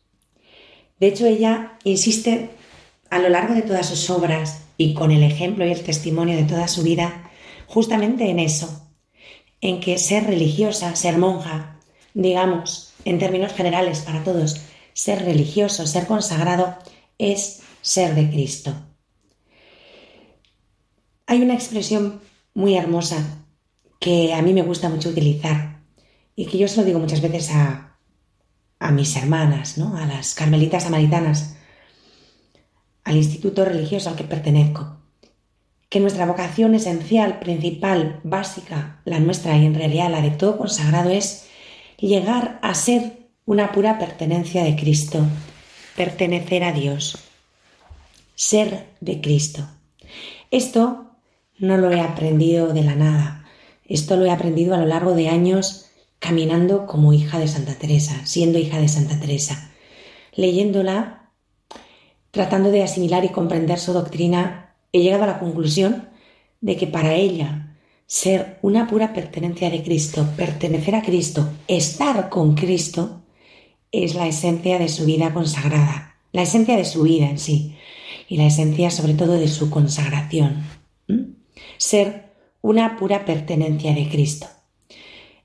De hecho, ella insiste a lo largo de todas sus obras y con el ejemplo y el testimonio de toda su vida justamente en eso, en que ser religiosa, ser monja, digamos, en términos generales para todos, ser religioso, ser consagrado, es ser de Cristo. Hay una expresión muy hermosa que a mí me gusta mucho utilizar y que yo se lo digo muchas veces a, a mis hermanas, ¿no? a las carmelitas samaritanas, al instituto religioso al que pertenezco que nuestra vocación esencial, principal, básica, la nuestra y en realidad la de todo consagrado es llegar a ser una pura pertenencia de Cristo, pertenecer a Dios, ser de Cristo. Esto no lo he aprendido de la nada, esto lo he aprendido a lo largo de años caminando como hija de Santa Teresa, siendo hija de Santa Teresa, leyéndola, tratando de asimilar y comprender su doctrina he llegado a la conclusión de que para ella ser una pura pertenencia de Cristo, pertenecer a Cristo, estar con Cristo, es la esencia de su vida consagrada, la esencia de su vida en sí y la esencia sobre todo de su consagración. Ser una pura pertenencia de Cristo.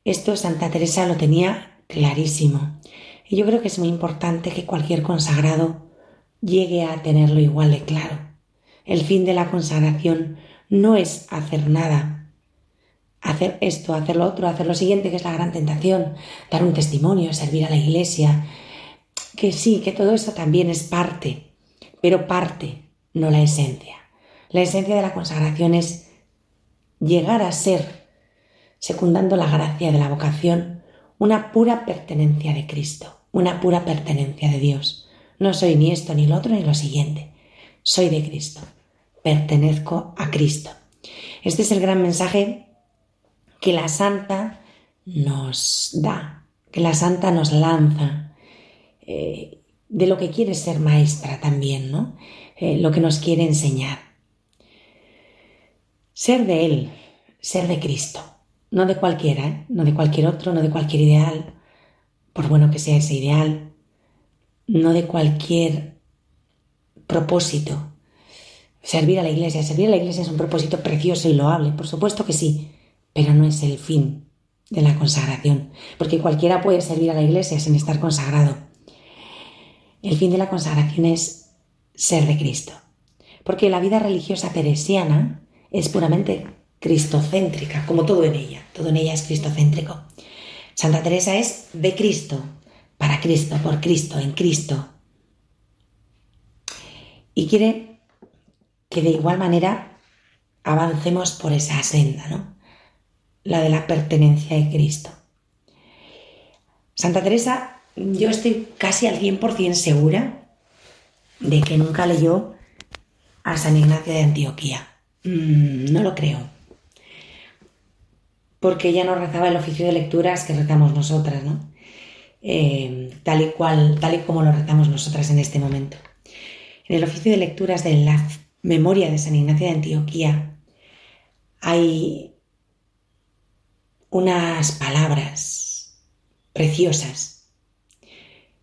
Esto Santa Teresa lo tenía clarísimo y yo creo que es muy importante que cualquier consagrado llegue a tenerlo igual de claro. El fin de la consagración no es hacer nada, hacer esto, hacer lo otro, hacer lo siguiente, que es la gran tentación, dar un testimonio, servir a la iglesia, que sí, que todo eso también es parte, pero parte, no la esencia. La esencia de la consagración es llegar a ser, secundando la gracia de la vocación, una pura pertenencia de Cristo, una pura pertenencia de Dios. No soy ni esto, ni lo otro, ni lo siguiente. Soy de Cristo, pertenezco a Cristo. Este es el gran mensaje que la santa nos da, que la santa nos lanza, eh, de lo que quiere ser maestra también, ¿no? Eh, lo que nos quiere enseñar. Ser de Él, ser de Cristo, no de cualquiera, ¿eh? no de cualquier otro, no de cualquier ideal, por bueno que sea ese ideal, no de cualquier propósito. Servir a la iglesia. Servir a la iglesia es un propósito precioso y loable, por supuesto que sí, pero no es el fin de la consagración, porque cualquiera puede servir a la iglesia sin estar consagrado. El fin de la consagración es ser de Cristo, porque la vida religiosa teresiana es puramente cristocéntrica, como todo en ella, todo en ella es cristocéntrico. Santa Teresa es de Cristo, para Cristo, por Cristo, en Cristo, y quiere que de igual manera avancemos por esa senda, ¿no? La de la pertenencia a Cristo. Santa Teresa, yo estoy casi al 100% segura de que nunca leyó a San Ignacio de Antioquía. Mm, no lo creo. Porque ella no rezaba el oficio de lecturas que rezamos nosotras, ¿no? Eh, tal y cual, tal y como lo rezamos nosotras en este momento. En el oficio de lecturas de la memoria de San Ignacio de Antioquía hay unas palabras preciosas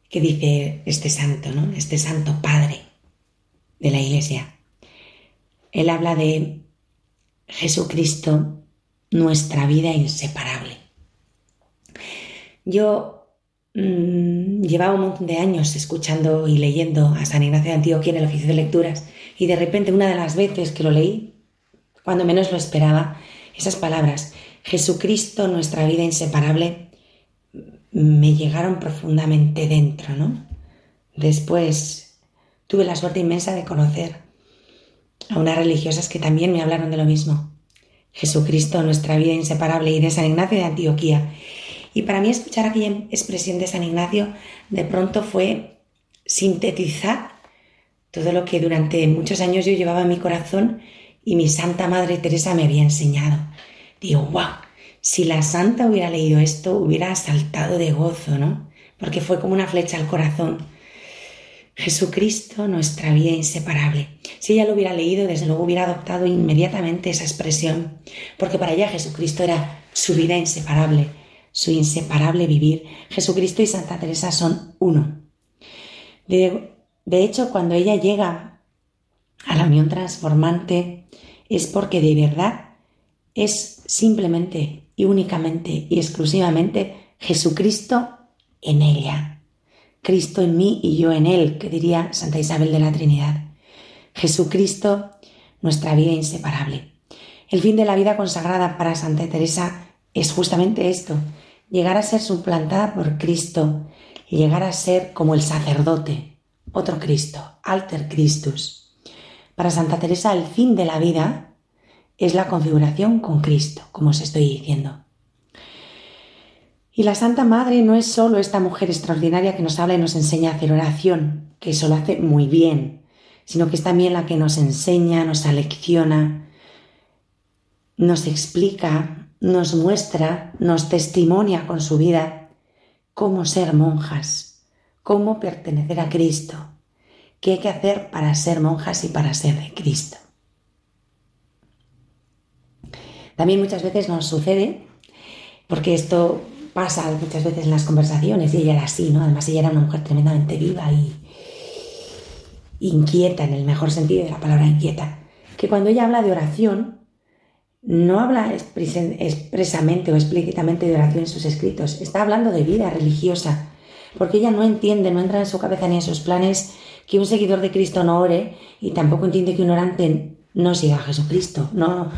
que dice este santo, ¿no? Este santo padre de la iglesia. Él habla de Jesucristo, nuestra vida inseparable. Yo mmm, llevaba un montón de años escuchando y leyendo a San Ignacio de Antioquía en el oficio de lecturas y de repente una de las veces que lo leí, cuando menos lo esperaba, esas palabras, Jesucristo, nuestra vida inseparable, me llegaron profundamente dentro, ¿no? Después tuve la suerte inmensa de conocer a unas religiosas que también me hablaron de lo mismo. Jesucristo, nuestra vida inseparable, y de San Ignacio de Antioquía. Y para mí escuchar aquella expresión de San Ignacio de pronto fue sintetizar todo lo que durante muchos años yo llevaba en mi corazón y mi Santa Madre Teresa me había enseñado. Digo, wow, si la Santa hubiera leído esto, hubiera saltado de gozo, ¿no? Porque fue como una flecha al corazón. Jesucristo, nuestra vida inseparable. Si ella lo hubiera leído, desde luego hubiera adoptado inmediatamente esa expresión, porque para ella Jesucristo era su vida inseparable, su inseparable vivir. Jesucristo y Santa Teresa son uno. De, de hecho, cuando ella llega a la unión transformante, es porque de verdad es simplemente y únicamente y exclusivamente Jesucristo en ella. Cristo en mí y yo en Él, que diría Santa Isabel de la Trinidad. Jesucristo, nuestra vida inseparable. El fin de la vida consagrada para Santa Teresa es justamente esto, llegar a ser suplantada por Cristo, llegar a ser como el sacerdote, otro Cristo, alter Christus. Para Santa Teresa el fin de la vida es la configuración con Cristo, como os estoy diciendo. Y la Santa Madre no es solo esta mujer extraordinaria que nos habla y nos enseña a hacer oración, que eso lo hace muy bien, sino que es también la que nos enseña, nos alecciona, nos explica, nos muestra, nos testimonia con su vida cómo ser monjas, cómo pertenecer a Cristo, qué hay que hacer para ser monjas y para ser de Cristo. También muchas veces nos sucede, porque esto pasa muchas veces en las conversaciones, y ella era así, ¿no? Además ella era una mujer tremendamente viva y inquieta, en el mejor sentido de la palabra inquieta, que cuando ella habla de oración, no habla expresamente o explícitamente de oración en sus escritos, está hablando de vida religiosa, porque ella no entiende, no entra en su cabeza ni en sus planes que un seguidor de Cristo no ore y tampoco entiende que un orante no siga a Jesucristo, no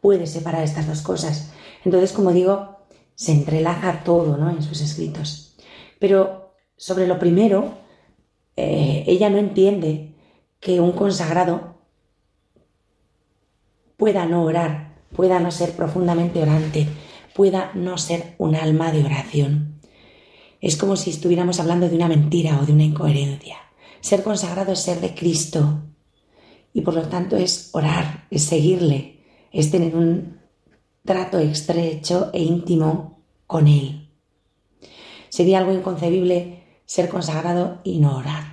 puede separar estas dos cosas. Entonces, como digo, se entrelaza todo ¿no? en sus escritos. Pero sobre lo primero, eh, ella no entiende que un consagrado pueda no orar, pueda no ser profundamente orante, pueda no ser un alma de oración. Es como si estuviéramos hablando de una mentira o de una incoherencia. Ser consagrado es ser de Cristo y por lo tanto es orar, es seguirle, es tener un trato estrecho e íntimo con Él. Sería algo inconcebible ser consagrado y no orar.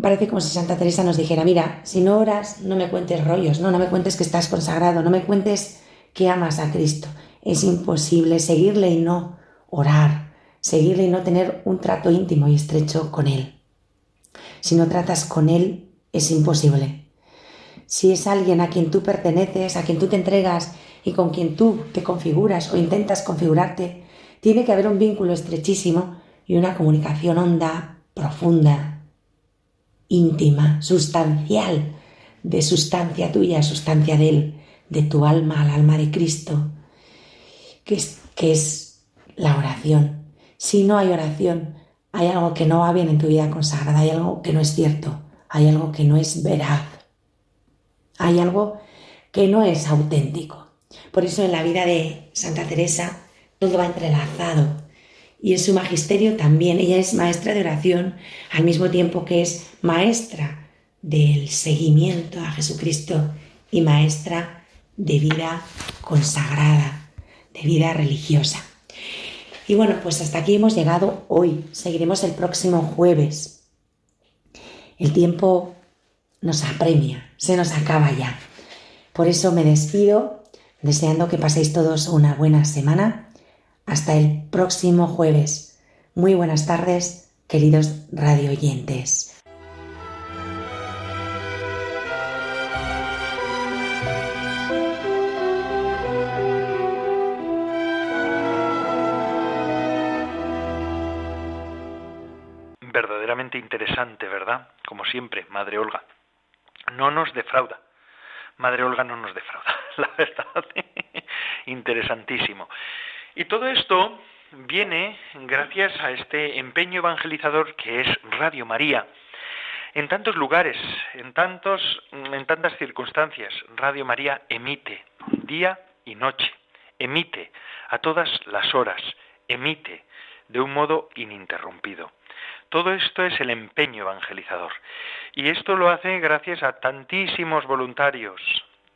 Parece como si Santa Teresa nos dijera, mira, si no oras, no me cuentes rollos, no, no me cuentes que estás consagrado, no me cuentes que amas a Cristo. Es imposible seguirle y no orar, seguirle y no tener un trato íntimo y estrecho con Él. Si no tratas con Él, es imposible si es alguien a quien tú perteneces, a quien tú te entregas y con quien tú te configuras o intentas configurarte, tiene que haber un vínculo estrechísimo y una comunicación honda, profunda, íntima, sustancial, de sustancia tuya, sustancia de Él, de tu alma al alma de Cristo, que es, que es la oración. Si no hay oración, hay algo que no va bien en tu vida consagrada, hay algo que no es cierto, hay algo que no es veraz. Hay algo que no es auténtico. Por eso en la vida de Santa Teresa todo va entrelazado. Y en su magisterio también. Ella es maestra de oración al mismo tiempo que es maestra del seguimiento a Jesucristo y maestra de vida consagrada, de vida religiosa. Y bueno, pues hasta aquí hemos llegado hoy. Seguiremos el próximo jueves. El tiempo nos apremia, se nos acaba ya. Por eso me despido, deseando que paséis todos una buena semana. Hasta el próximo jueves. Muy buenas tardes, queridos radio ¿verdad? Como siempre, Madre Olga. No nos defrauda. Madre Olga no nos defrauda, la verdad. Interesantísimo. Y todo esto viene gracias a este empeño evangelizador que es Radio María. En tantos lugares, en, tantos, en tantas circunstancias, Radio María emite día y noche, emite a todas las horas, emite de un modo ininterrumpido. Todo esto es el empeño evangelizador. Y esto lo hace gracias a tantísimos voluntarios,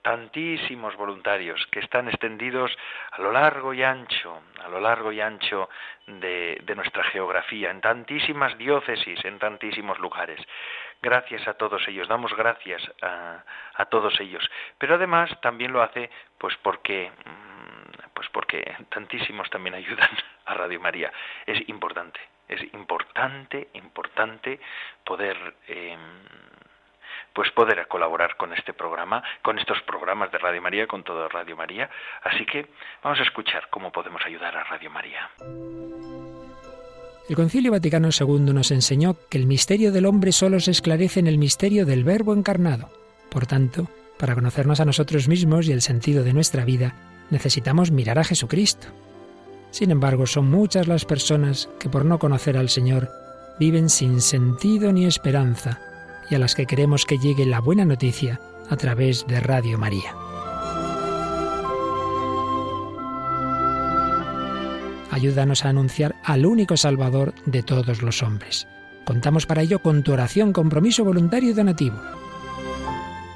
tantísimos voluntarios que están extendidos a lo largo y ancho, a lo largo y ancho de, nuestra geografía, en tantísimas diócesis, en tantísimos lugares. Gracias a todos ellos, damos gracias a, a todos ellos. Pero además también lo hace pues porque mm, pues porque tantísimos también ayudan a Radio María. Es importante es importante, importante poder eh, pues poder colaborar con este programa, con estos programas de Radio María, con todo Radio María. Así que vamos a escuchar cómo podemos ayudar a Radio María. El Concilio Vaticano II nos enseñó que el misterio del hombre solo se esclarece en el misterio del Verbo encarnado. Por tanto, para conocernos a nosotros mismos y el sentido de nuestra vida, necesitamos mirar a Jesucristo. Sin embargo, son muchas las personas que por no conocer al Señor viven sin sentido ni esperanza y a las que queremos que llegue la buena noticia a través de Radio María. Ayúdanos a anunciar al único Salvador de todos los hombres. Contamos para ello con tu oración, compromiso voluntario y donativo.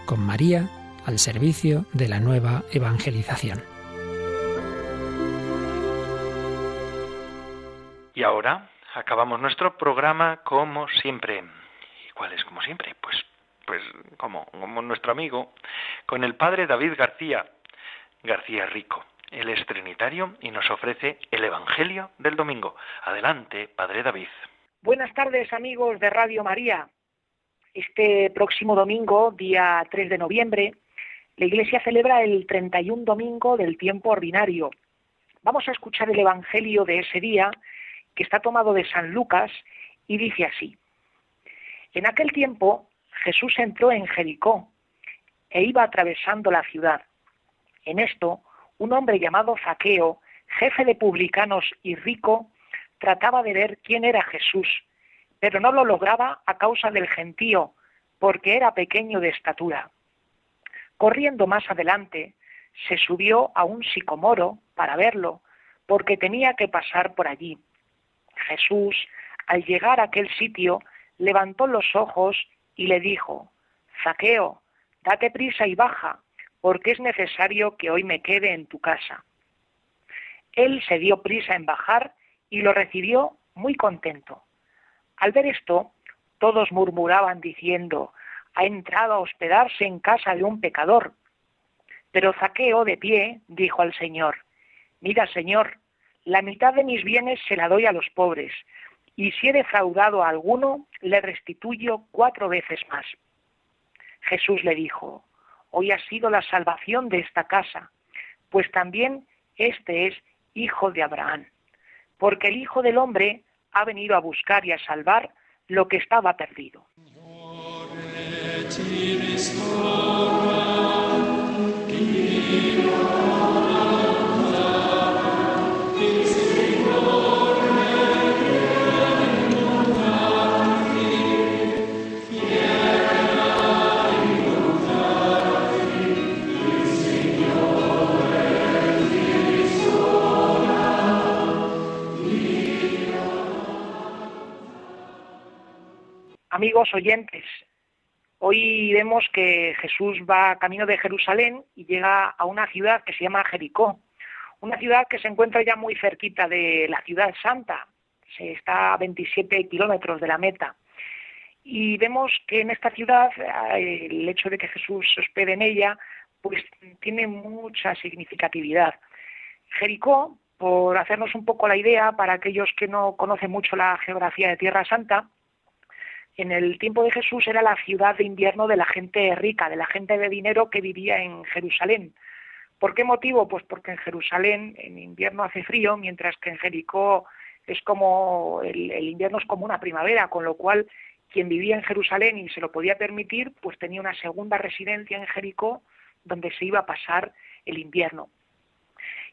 Con María al servicio de la nueva evangelización. Y ahora acabamos nuestro programa como siempre. ¿Y cuál es como siempre? Pues, pues como, como nuestro amigo, con el padre David García, García Rico. Él es trinitario y nos ofrece el Evangelio del domingo. Adelante, padre David. Buenas tardes, amigos de Radio María. Este próximo domingo, día 3 de noviembre, la Iglesia celebra el 31 domingo del tiempo ordinario. Vamos a escuchar el Evangelio de ese día que está tomado de San Lucas y dice así. En aquel tiempo Jesús entró en Jericó e iba atravesando la ciudad. En esto, un hombre llamado Zaqueo, jefe de publicanos y rico, trataba de ver quién era Jesús, pero no lo lograba a causa del gentío, porque era pequeño de estatura. Corriendo más adelante, se subió a un sicomoro para verlo, porque tenía que pasar por allí. Jesús, al llegar a aquel sitio, levantó los ojos y le dijo, Zaqueo, date prisa y baja, porque es necesario que hoy me quede en tu casa. Él se dio prisa en bajar y lo recibió muy contento. Al ver esto, todos murmuraban diciendo, ha entrado a hospedarse en casa de un pecador. Pero Zaqueo, de pie, dijo al Señor, Mira, Señor, la mitad de mis bienes se la doy a los pobres, y si he defraudado a alguno, le restituyo cuatro veces más. Jesús le dijo, hoy ha sido la salvación de esta casa, pues también este es hijo de Abraham, porque el Hijo del Hombre ha venido a buscar y a salvar lo que estaba perdido. Amigos oyentes, hoy vemos que Jesús va camino de Jerusalén y llega a una ciudad que se llama Jericó, una ciudad que se encuentra ya muy cerquita de la ciudad santa, se está a 27 kilómetros de la meta. Y vemos que en esta ciudad eh, el hecho de que Jesús se hospede en ella, pues tiene mucha significatividad. Jericó, por hacernos un poco la idea, para aquellos que no conocen mucho la geografía de Tierra Santa, en el tiempo de Jesús era la ciudad de invierno de la gente rica, de la gente de dinero que vivía en Jerusalén. ¿Por qué motivo? Pues porque en Jerusalén en invierno hace frío, mientras que en Jericó es como el, invierno es como una primavera, con lo cual quien vivía en Jerusalén y se lo podía permitir, pues tenía una segunda residencia en Jericó donde se iba a pasar el invierno.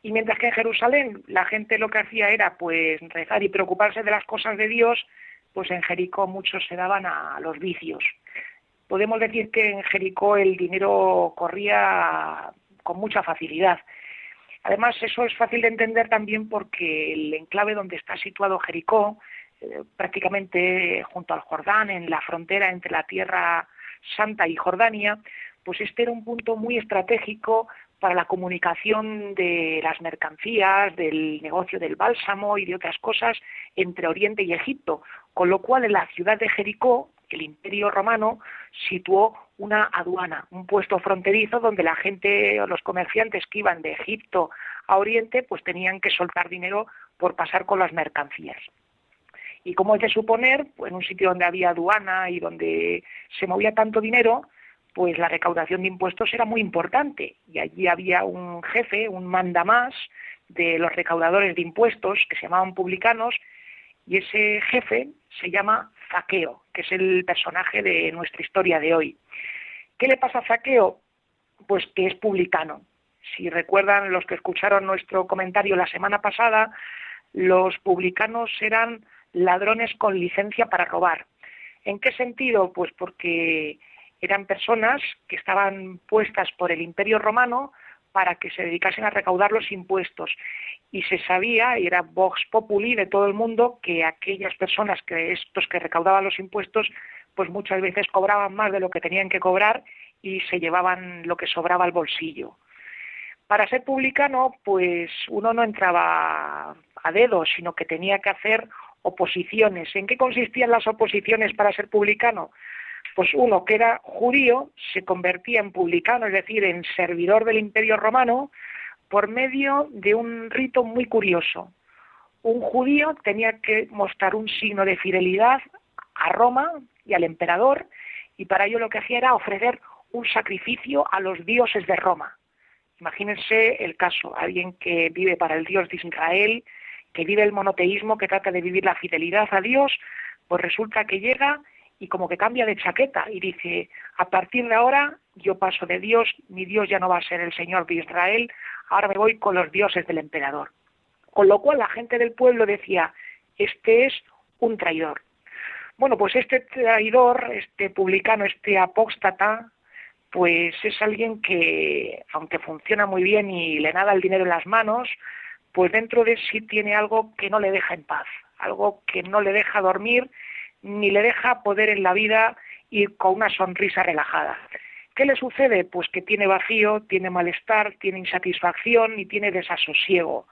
Y mientras que en Jerusalén la gente lo que hacía era pues rezar y preocuparse de las cosas de Dios, pues en Jericó muchos se daban a los vicios. Podemos decir que en Jericó el dinero corría con mucha facilidad. Además, eso es fácil de entender también porque el enclave donde está situado Jericó, eh, prácticamente junto al Jordán, en la frontera entre la Tierra Santa y Jordania, pues este era un punto muy estratégico para la comunicación de las mercancías, del negocio del bálsamo y de otras cosas entre Oriente y Egipto, con lo cual en la ciudad de Jericó el Imperio Romano situó una aduana, un puesto fronterizo donde la gente o los comerciantes que iban de Egipto a Oriente pues tenían que soltar dinero por pasar con las mercancías. Y como es de suponer, pues, en un sitio donde había aduana y donde se movía tanto dinero, pues la recaudación de impuestos era muy importante y allí había un jefe, un mandamás de los recaudadores de impuestos que se llamaban publicanos y ese jefe se llama Zaqueo, que es el personaje de nuestra historia de hoy. ¿Qué le pasa a Zaqueo? Pues que es publicano. Si recuerdan los que escucharon nuestro comentario la semana pasada, los publicanos eran ladrones con licencia para robar. ¿En qué sentido? Pues porque eran personas que estaban puestas por el Imperio Romano para que se dedicasen a recaudar los impuestos. Y se sabía, y era vox populi de todo el mundo, que aquellas personas que estos que recaudaban los impuestos, pues muchas veces cobraban más de lo que tenían que cobrar y se llevaban lo que sobraba al bolsillo. Para ser publicano, pues uno no entraba a dedo, sino que tenía que hacer oposiciones. ¿En qué consistían las oposiciones para ser publicano? Pues uno que era judío se convertía en publicano, es decir, en servidor del imperio romano, por medio de un rito muy curioso. Un judío tenía que mostrar un signo de fidelidad a Roma y al emperador, y para ello lo que hacía era ofrecer un sacrificio a los dioses de Roma. Imagínense el caso, alguien que vive para el Dios de Israel, que vive el monoteísmo, que trata de vivir la fidelidad a Dios, pues resulta que llega y como que cambia de chaqueta y dice, a partir de ahora yo paso de Dios, mi Dios ya no va a ser el Señor de Israel, ahora me voy con los dioses del emperador. Con lo cual la gente del pueblo decía, este es un traidor. Bueno, pues este traidor, este publicano, este apóstata, pues es alguien que, aunque funciona muy bien y le nada el dinero en las manos, pues dentro de sí tiene algo que no le deja en paz, algo que no le deja dormir ni le deja poder en la vida ir con una sonrisa relajada. ¿Qué le sucede? Pues que tiene vacío, tiene malestar, tiene insatisfacción y tiene desasosiego.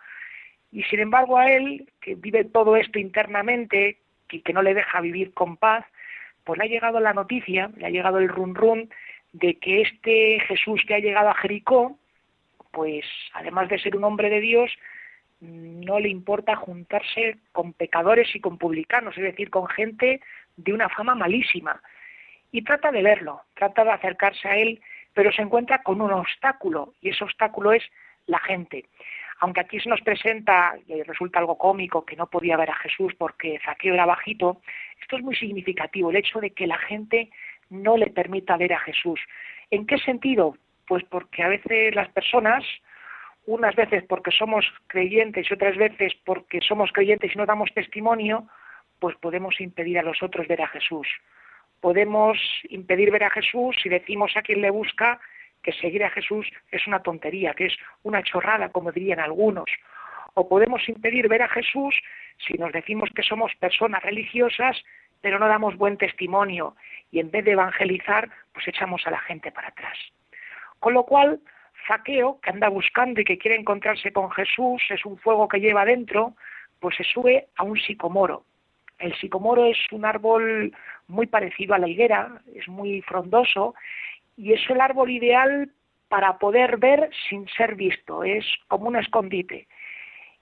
Y sin embargo a él, que vive todo esto internamente y que no le deja vivir con paz, pues le ha llegado la noticia, le ha llegado el run run de que este Jesús que ha llegado a Jericó, pues además de ser un hombre de Dios, no le importa juntarse con pecadores y con publicanos, es decir, con gente de una fama malísima. Y trata de verlo, trata de acercarse a él, pero se encuentra con un obstáculo, y ese obstáculo es la gente. Aunque aquí se nos presenta, y resulta algo cómico, que no podía ver a Jesús porque Zaqueo era bajito, esto es muy significativo, el hecho de que la gente no le permita ver a Jesús. ¿En qué sentido? Pues porque a veces las personas, unas veces porque somos creyentes y otras veces porque somos creyentes y no damos testimonio, pues podemos impedir a los otros ver a Jesús. Podemos impedir ver a Jesús si decimos a quien le busca que seguir a Jesús es una tontería, que es una chorrada, como dirían algunos. O podemos impedir ver a Jesús si nos decimos que somos personas religiosas pero no damos buen testimonio y en vez de evangelizar, pues echamos a la gente para atrás. Con lo cual, Zaqueo, que anda buscando y que quiere encontrarse con Jesús, es un fuego que lleva dentro, pues se sube a un sicomoro. El sicomoro es un árbol muy parecido a la higuera, es muy frondoso y es el árbol ideal para poder ver sin ser visto, es como un escondite.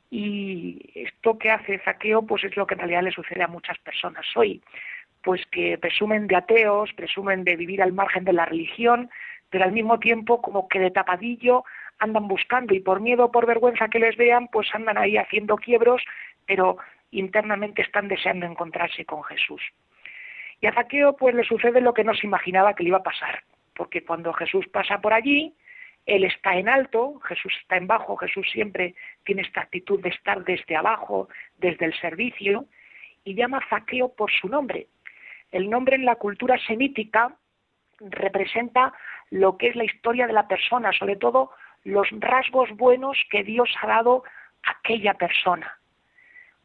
Y esto que hace Zaqueo, pues es lo que en realidad le sucede a muchas personas hoy, pues que presumen de ateos, presumen de vivir al margen de la religión, pero al mismo tiempo como que de tapadillo andan buscando y por miedo o por vergüenza que les vean, pues andan ahí haciendo quiebros, pero internamente están deseando encontrarse con Jesús. Y a Zaqueo pues le sucede lo que no se imaginaba que le iba a pasar, porque cuando Jesús pasa por allí, él está en alto, Jesús está en bajo, Jesús siempre tiene esta actitud de estar desde abajo, desde el servicio, y llama a Zaqueo por su nombre. El nombre en la cultura semítica representa lo que es la historia de la persona, sobre todo los rasgos buenos que Dios ha dado a aquella persona.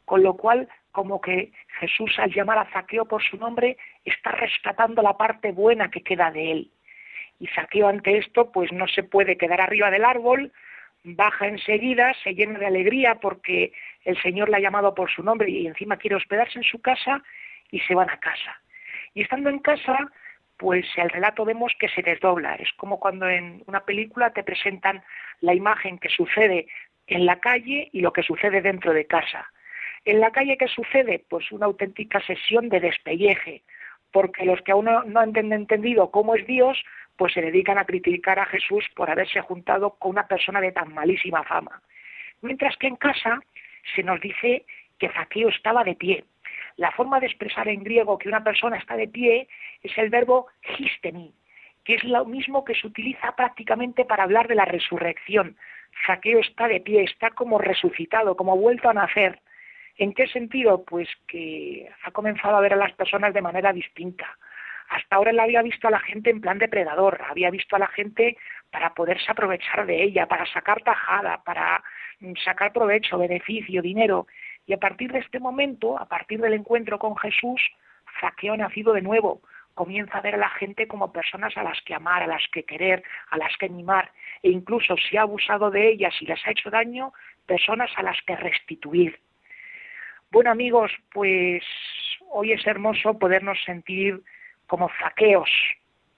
Con lo cual, como que Jesús al llamar a Zaqueo por su nombre, está rescatando la parte buena que queda de él. Y Zaqueo ante esto, pues no se puede quedar arriba del árbol, baja enseguida, se llena de alegría porque el Señor le ha llamado por su nombre y encima quiere hospedarse en su casa y se van a casa. Y estando en casa, pues el relato vemos que se desdobla. Es como cuando en una película te presentan la imagen que sucede en la calle y lo que sucede dentro de casa. En la calle, ¿qué sucede? Pues una auténtica sesión de despelleje, porque los que aún no han entendido cómo es Dios, pues se dedican a criticar a Jesús por haberse juntado con una persona de tan malísima fama. Mientras que en casa se nos dice que Zaqueo estaba de pie. La forma de expresar en griego que una persona está de pie es el verbo histemi, que es lo mismo que se utiliza prácticamente para hablar de la resurrección. Zaqueo está de pie, está como resucitado, como vuelto a nacer. ¿En qué sentido? Pues que ha comenzado a ver a las personas de manera distinta hasta ahora él había visto a la gente en plan depredador, había visto a la gente para poderse aprovechar de ella, para sacar tajada, para sacar provecho, beneficio, dinero. Y a partir de este momento, a partir del encuentro con Jesús, Zaqueo nacido de nuevo, comienza a ver a la gente como personas a las que amar, a las que querer, a las que animar, e incluso si ha abusado de ellas y les ha hecho daño, personas a las que restituir. Bueno amigos, pues hoy es hermoso podernos sentir como saqueos,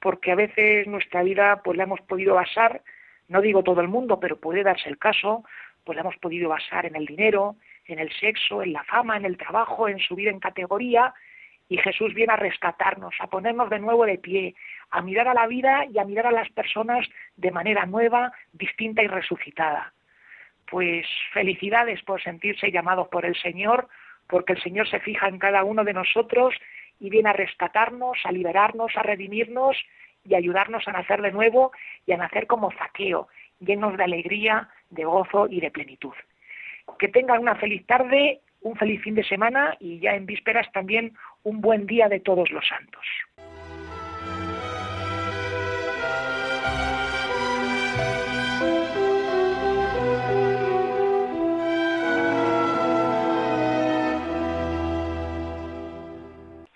porque a veces nuestra vida pues la hemos podido basar, no digo todo el mundo, pero puede darse el caso, pues la hemos podido basar en el dinero, en el sexo, en la fama, en el trabajo, en subir en categoría, y Jesús viene a rescatarnos, a ponernos de nuevo de pie, a mirar a la vida y a mirar a las personas de manera nueva, distinta y resucitada. Pues felicidades por sentirse llamados por el Señor, porque el Señor se fija en cada uno de nosotros y viene a rescatarnos, a liberarnos, a redimirnos y ayudarnos a nacer de nuevo y a nacer como zaqueo, llenos de alegría, de gozo y de plenitud. Que tengan una feliz tarde, un feliz fin de semana y ya en vísperas también un buen día de todos los santos.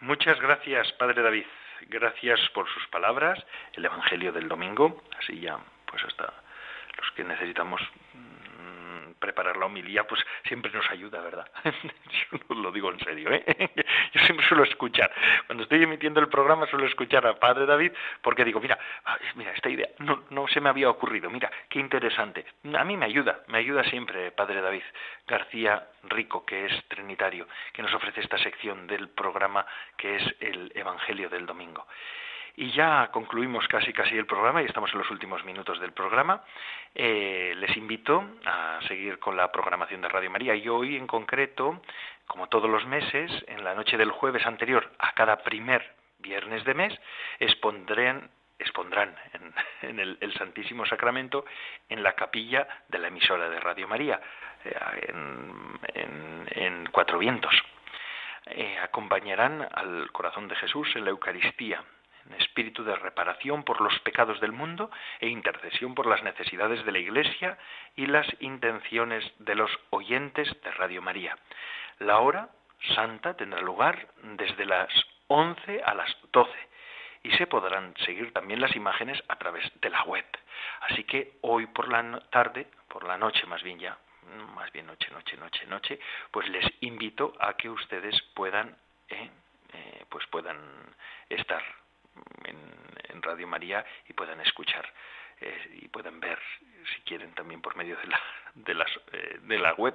Muchas gracias, Padre David. Gracias por sus palabras, el Evangelio del domingo, así ya, pues hasta los que necesitamos preparar la homilía, pues siempre nos ayuda, ¿verdad? Yo lo digo en serio, ¿eh? Yo siempre suelo escuchar, cuando estoy emitiendo el programa suelo escuchar a Padre David, porque digo, mira, mira, esta idea no, no se me había ocurrido, mira, qué interesante. A mí me ayuda, me ayuda siempre Padre David García Rico, que es trinitario, que nos ofrece esta sección del programa que es el Evangelio del Domingo. Y ya concluimos casi casi el programa y estamos en los últimos minutos del programa. Eh, les invito a seguir con la programación de Radio María y hoy en concreto, como todos los meses, en la noche del jueves anterior a cada primer viernes de mes, expondrán, expondrán en, el, Santísimo Sacramento en la capilla de la emisora de Radio María, eh, en, Cuatro Vientos. Eh, acompañarán al corazón de Jesús en la Eucaristía espíritu de reparación por los pecados del mundo e intercesión por las necesidades de la Iglesia y las intenciones de los oyentes de Radio María. La hora santa tendrá lugar desde las 11 a las 12 y se podrán seguir también las imágenes a través de la web. Así que hoy por la tarde, por la noche más bien ya, más bien noche, noche, noche, noche, pues les invito a que ustedes puedan, eh, eh, pues puedan estar en, Radio María y puedan escuchar eh, y puedan ver, si quieren, también por medio de la, de las, de la web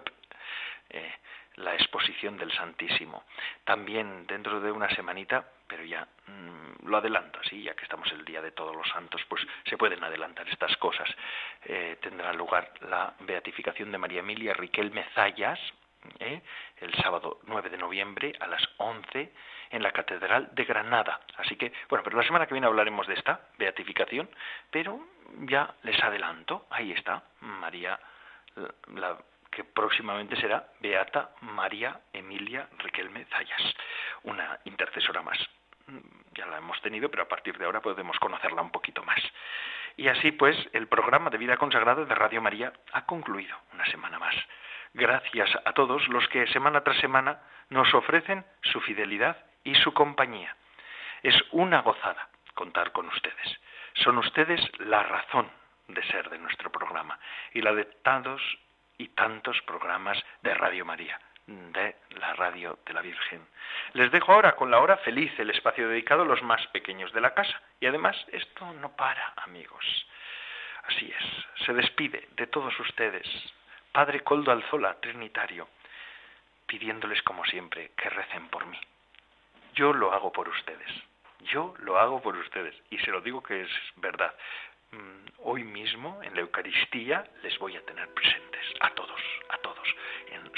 la exposición del Santísimo. También dentro de una semanita, pero ya mm, lo adelanto, así, ya que estamos el día de todos los santos, pues se pueden adelantar estas cosas. Eh, tendrá lugar la beatificación de María Emilia Riquelme Zayas, ¿eh? el sábado 9 de noviembre a las 11 en la Catedral de Granada. Así que, bueno, pero la semana que viene hablaremos de esta beatificación, pero ya les adelanto, ahí está, María, que próximamente será Beata María Emilia Riquelme Zayas, una intercesora más. Ya la hemos tenido, pero a partir de ahora podemos conocerla un poquito más. Y así pues, el programa de vida consagrada de Radio María ha concluido una semana más. Gracias a todos los que semana tras semana nos ofrecen su fidelidad y su compañía. Es una gozada contar con ustedes. Son ustedes la razón de ser de nuestro programa y la de tantos y tantos programas de Radio María, de la radio de la Virgen. Les dejo ahora con la hora feliz, el espacio dedicado a los más pequeños de la casa. Y además esto no para, amigos. Así es, se despide de todos ustedes, Padre Coldo Alzola, Trinitario, pidiéndoles como siempre que recen por mí. Yo lo hago por ustedes. Yo lo hago por ustedes. Y se lo digo que es verdad. Mm, hoy mismo en la Eucaristía les voy a tener presentes, a todos, a todos.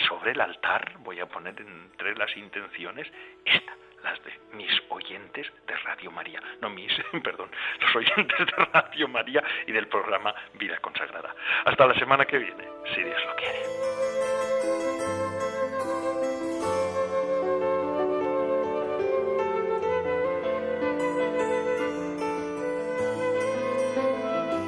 sobre el altar voy a poner entre las intenciones esta, las de mis oyentes de Radio María, no mis, perdón, los oyentes de Radio María y del programa Vida Consagrada. Hasta la semana que viene, si Dios lo quiere.